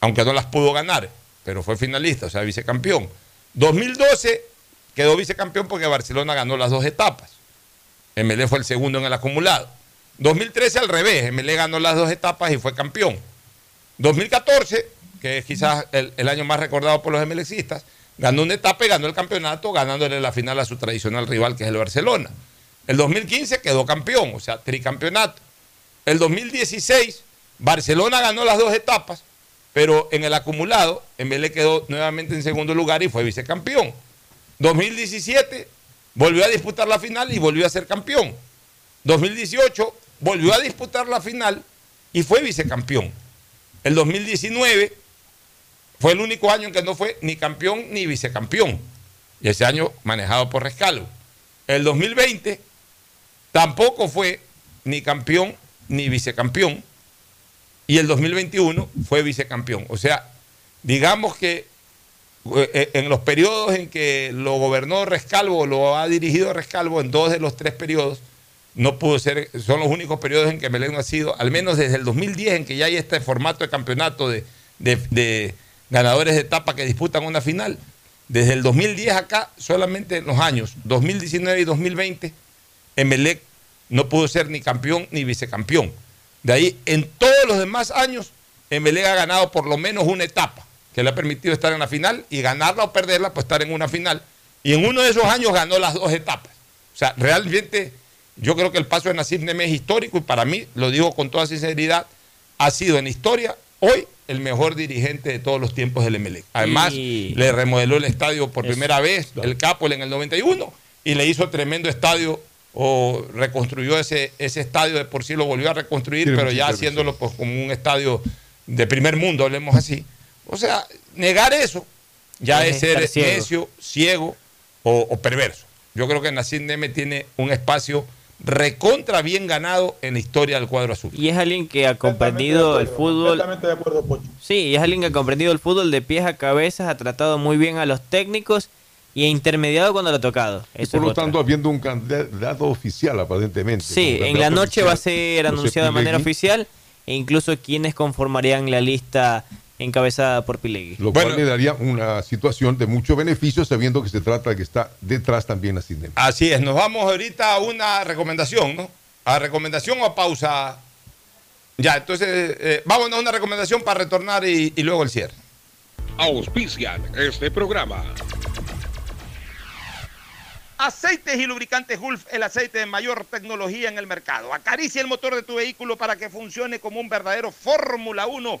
aunque no las pudo ganar, pero fue finalista, o sea, vicecampeón. 2012 quedó vicecampeón porque Barcelona ganó las dos etapas. MLE fue el segundo en el acumulado. 2013 al revés, MLE ganó las dos etapas y fue campeón. 2014, que es quizás el, el año más recordado por los MLXistas, ganó una etapa y ganó el campeonato, ganándole la final a su tradicional rival, que es el Barcelona. El 2015 quedó campeón, o sea, tricampeonato. El 2016, Barcelona ganó las dos etapas, pero en el acumulado, MLE quedó nuevamente en segundo lugar y fue vicecampeón. 2017 volvió a disputar la final y volvió a ser campeón. 2018 volvió a disputar la final y fue vicecampeón. El 2019 fue el único año en que no fue ni campeón ni vicecampeón. Y ese año manejado por Rescalvo. El 2020 tampoco fue ni campeón ni vicecampeón. Y el 2021 fue vicecampeón. O sea, digamos que en los periodos en que lo gobernó Rescalvo, lo ha dirigido Rescalvo, en dos de los tres periodos, no pudo ser, son los únicos periodos en que Melén no ha sido, al menos desde el 2010, en que ya hay este formato de campeonato de ganadores de etapa que disputan una final. Desde el 2010 acá, solamente en los años 2019 y 2020, Emelec no pudo ser ni campeón ni vicecampeón. De ahí, en todos los demás años, Emelec ha ganado por lo menos una etapa. Que le ha permitido estar en la final y ganarla o perderla, pues estar en una final. Y en uno de esos años ganó las dos etapas. O sea, realmente yo creo que el paso de Nassim Neme es histórico y para mí, lo digo con toda sinceridad, ha sido en historia hoy el mejor dirigente de todos los tiempos del Emelec. Además, Y- le remodeló el estadio por Eso, primera vez, el Capol en el 91, y le hizo tremendo estadio o reconstruyó ese, ese estadio, de por sí lo volvió a reconstruir, pero ya haciéndolo pues, como un estadio de primer mundo, hablemos así. O sea, negar eso ya Es es ser ciego. necio, ciego o, o perverso. Yo creo que Nassim Neme tiene un espacio recontra bien ganado en la historia del cuadro azul. Y es alguien que ha comprendido el fútbol. Completamente de acuerdo, Pocho. Sí, y es alguien que ha comprendido el fútbol de pies a cabezas, ha tratado muy bien a los técnicos y ha intermediado cuando lo ha tocado. Y por lo otra. tanto, habiendo un candidato oficial, aparentemente. Sí, en la noche va a ser anunciado de manera oficial e incluso quienes conformarían la lista encabezada por Pilegui. Lo cual le daría una situación de mucho beneficio, sabiendo que se trata de que está detrás también la Neme. Así es, nos vamos ahorita a una recomendación, ¿no? A recomendación o a pausa. Ya, entonces, eh, vámonos a una recomendación para retornar y, y luego el cierre. Auspician este programa. Aceites y lubricantes Gulf, el aceite de mayor tecnología en el mercado. Acaricia el motor de tu vehículo para que funcione como un verdadero Fórmula 1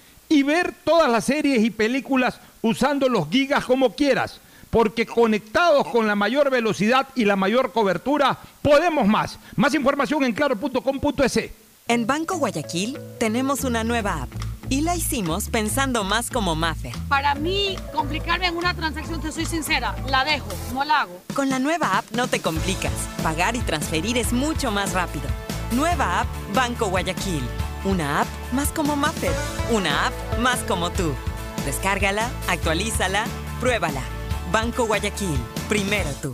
y ver todas las series y películas usando los gigas como quieras, porque conectados con la mayor velocidad y la mayor cobertura, podemos más. Más información en claro.com.es. En Banco Guayaquil tenemos una nueva app y la hicimos pensando más como Maffer. Para mí, complicarme en una transacción, te soy sincera, la dejo, no la hago. Con la nueva app no te complicas. Pagar y transferir es mucho más rápido. Nueva app Banco Guayaquil. Una app más como Maffer. Una app más como tú. Descárgala, actualízala, pruébala. Banco Guayaquil. Primero tú.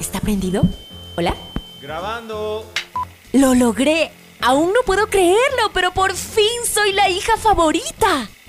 ¿Está prendido? ¿Hola? Grabando. ¡Lo logré! Aún no puedo creerlo, pero por fin soy la hija favorita.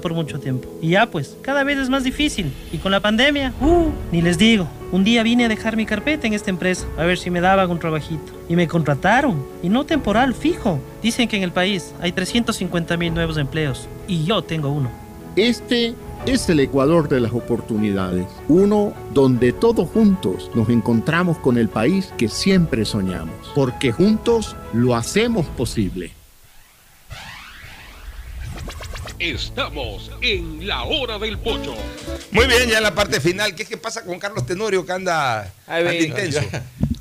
por mucho tiempo. Y ya pues, cada vez es más difícil. Y con la pandemia, uh, ni les digo. Un día vine a dejar mi carpeta en esta empresa, a ver si me daban un trabajito. Y me contrataron, y no temporal, fijo. Dicen que en el país hay 350 mil nuevos empleos, y yo tengo uno. Este es el Ecuador de las oportunidades, uno donde todos juntos nos encontramos con el país que siempre soñamos, porque juntos lo hacemos posible. Estamos en la hora del pocho. Muy bien, ya en la parte final. ¿Qué, qué pasa con Carlos Tenorio que anda, A ver, anda intenso?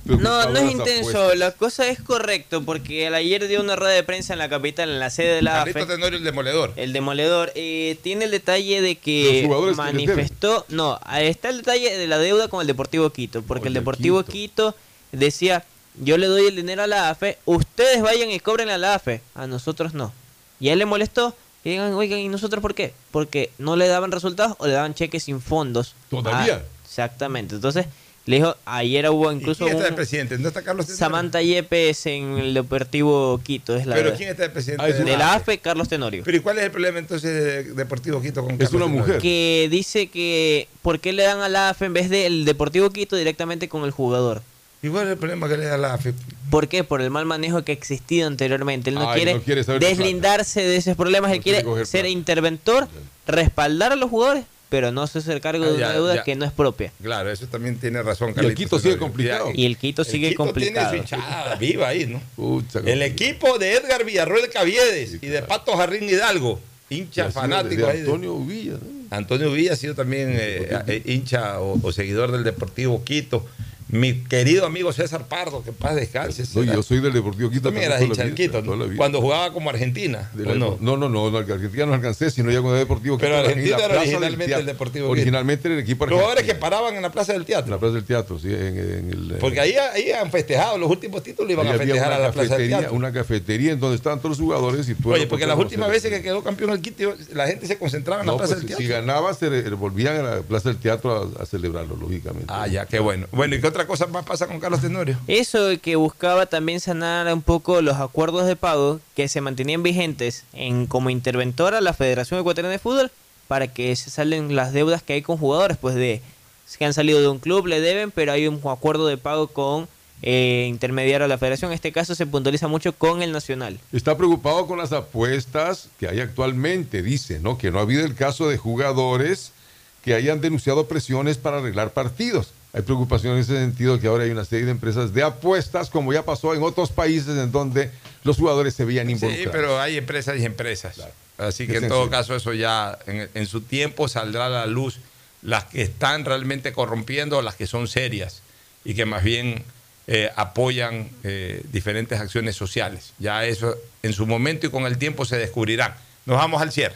No, no es intenso, la cosa es correcto, porque el ayer dio una rueda de prensa en la capital, en la sede de la AFE. Tenorio, el demoledor. El demoledor eh, tiene el detalle de que que manifestó, no, está el detalle de la deuda con el Deportivo Quito, porque el Deportivo Quito. decía, yo le doy el dinero a la AFE, ustedes vayan y cobren a la AFE, a nosotros no. Y a él le molestó, y digan, oigan, ¿y nosotros por qué? Porque no le daban resultados o le daban cheques sin fondos. ¿Todavía? Ah, exactamente, entonces le dijo, ayer hubo incluso ¿Quién está de un- presidente? ¿No está Carlos Tenorio? Samantha Yepes en el Deportivo Quito, es la ¿Pero quién está de presidente? de, de la AFE, Carlos Tenorio. ¿Pero y cuál es el problema entonces de Deportivo Quito con Carlos Tenorio? Que dice que ¿por qué le dan a la AFE en vez del Deportivo Quito directamente con el jugador? ¿Y cuál es el problema que le da la AFE? ¿Por qué? Por el mal manejo que ha existido anteriormente. Él no, Ay, quiere, no de deslindarse de esos problemas. Él quiere ser interventor, respaldar a los jugadores, pero no hacerse el cargo de Ah, una ya, deuda ya. que no es propia. Claro, eso también tiene razón, el Carlitos Quito sigue complicado. Y el Quito sigue Quito complicado. tiene su hinchada viva ahí, ¿no? el equipo de Edgar Villarroel Caviedes y de Pato Jarrín Hidalgo, hincha Y fanático de ahí de- Antonio Villa. Antonio Villa ha sido también eh, eh, hincha o, o seguidor del Deportivo Quito. Mi querido amigo César Pardo, que paz descanse. No, yo soy del Deportivo Quito. Cuando jugaba como Argentina. De ¿o la- no? no, no, no, no, el Argentina no alcancé, sino ya cuando era Deportivo Pero Quito, en Argentina era originalmente el Deportivo Quito. Originalmente era el equipo Los jugadores que argentino. paraban en la Plaza del Teatro. En la Plaza del Teatro, sí, en, en el... Porque ahí, ahí han festejado los últimos títulos iban a festejar a la Plaza del Teatro. una cafetería en donde estaban todos los jugadores y tú Oye, porque las últimas veces que quedó campeón el Quito, la gente se concentraba en la Plaza pues, del si Teatro. ganaba, se volvían a la Plaza del Teatro a, a celebrarlo, lógicamente. Ah, ya, qué bueno. Bueno, ¿y qué otra cosa más pasa con Carlos Tenorio? Eso que buscaba también sanar un poco los acuerdos de pago que se mantenían vigentes en como interventora la Federación Ecuatoriana de Fútbol para que se salen las deudas que hay con jugadores, pues de que han salido de un club le deben, pero hay un acuerdo de pago con eh, intermediario a la Federación. En este caso se puntualiza mucho con el Nacional. Está preocupado con las apuestas que hay actualmente. Dice, ¿no? Que no ha habido el caso de jugadores que hayan denunciado presiones para arreglar partidos. Hay preocupación en ese sentido que ahora hay una serie de empresas de apuestas, como ya pasó en otros países en donde los jugadores se veían Sí, involucrados. pero hay empresas y empresas. Así que Es en todo caso eso ya en, en su tiempo saldrá a la luz las que están realmente corrompiendo, las que son serias y que más bien eh, apoyan eh, diferentes acciones sociales. Ya eso en su momento y con el tiempo se descubrirán. Nos vamos al cierre.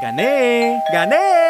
¡Gané! ¡Gané!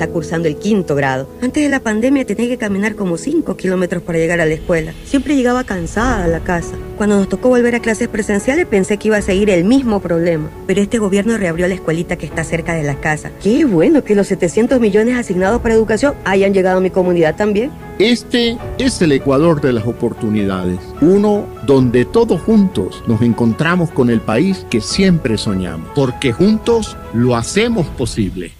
está cursando el quinto grado. Antes de la pandemia tenía que caminar como 5 kilómetros para llegar a la escuela. Siempre llegaba cansada a la casa. Cuando nos tocó volver a clases presenciales pensé que iba a seguir el mismo problema. Pero este gobierno reabrió la escuelita que está cerca de la casa. Qué bueno que los 700 millones asignados para educación hayan llegado a mi comunidad también. Este es el Ecuador de las oportunidades. Uno donde todos juntos nos encontramos con el país que siempre soñamos. Porque juntos lo hacemos posible.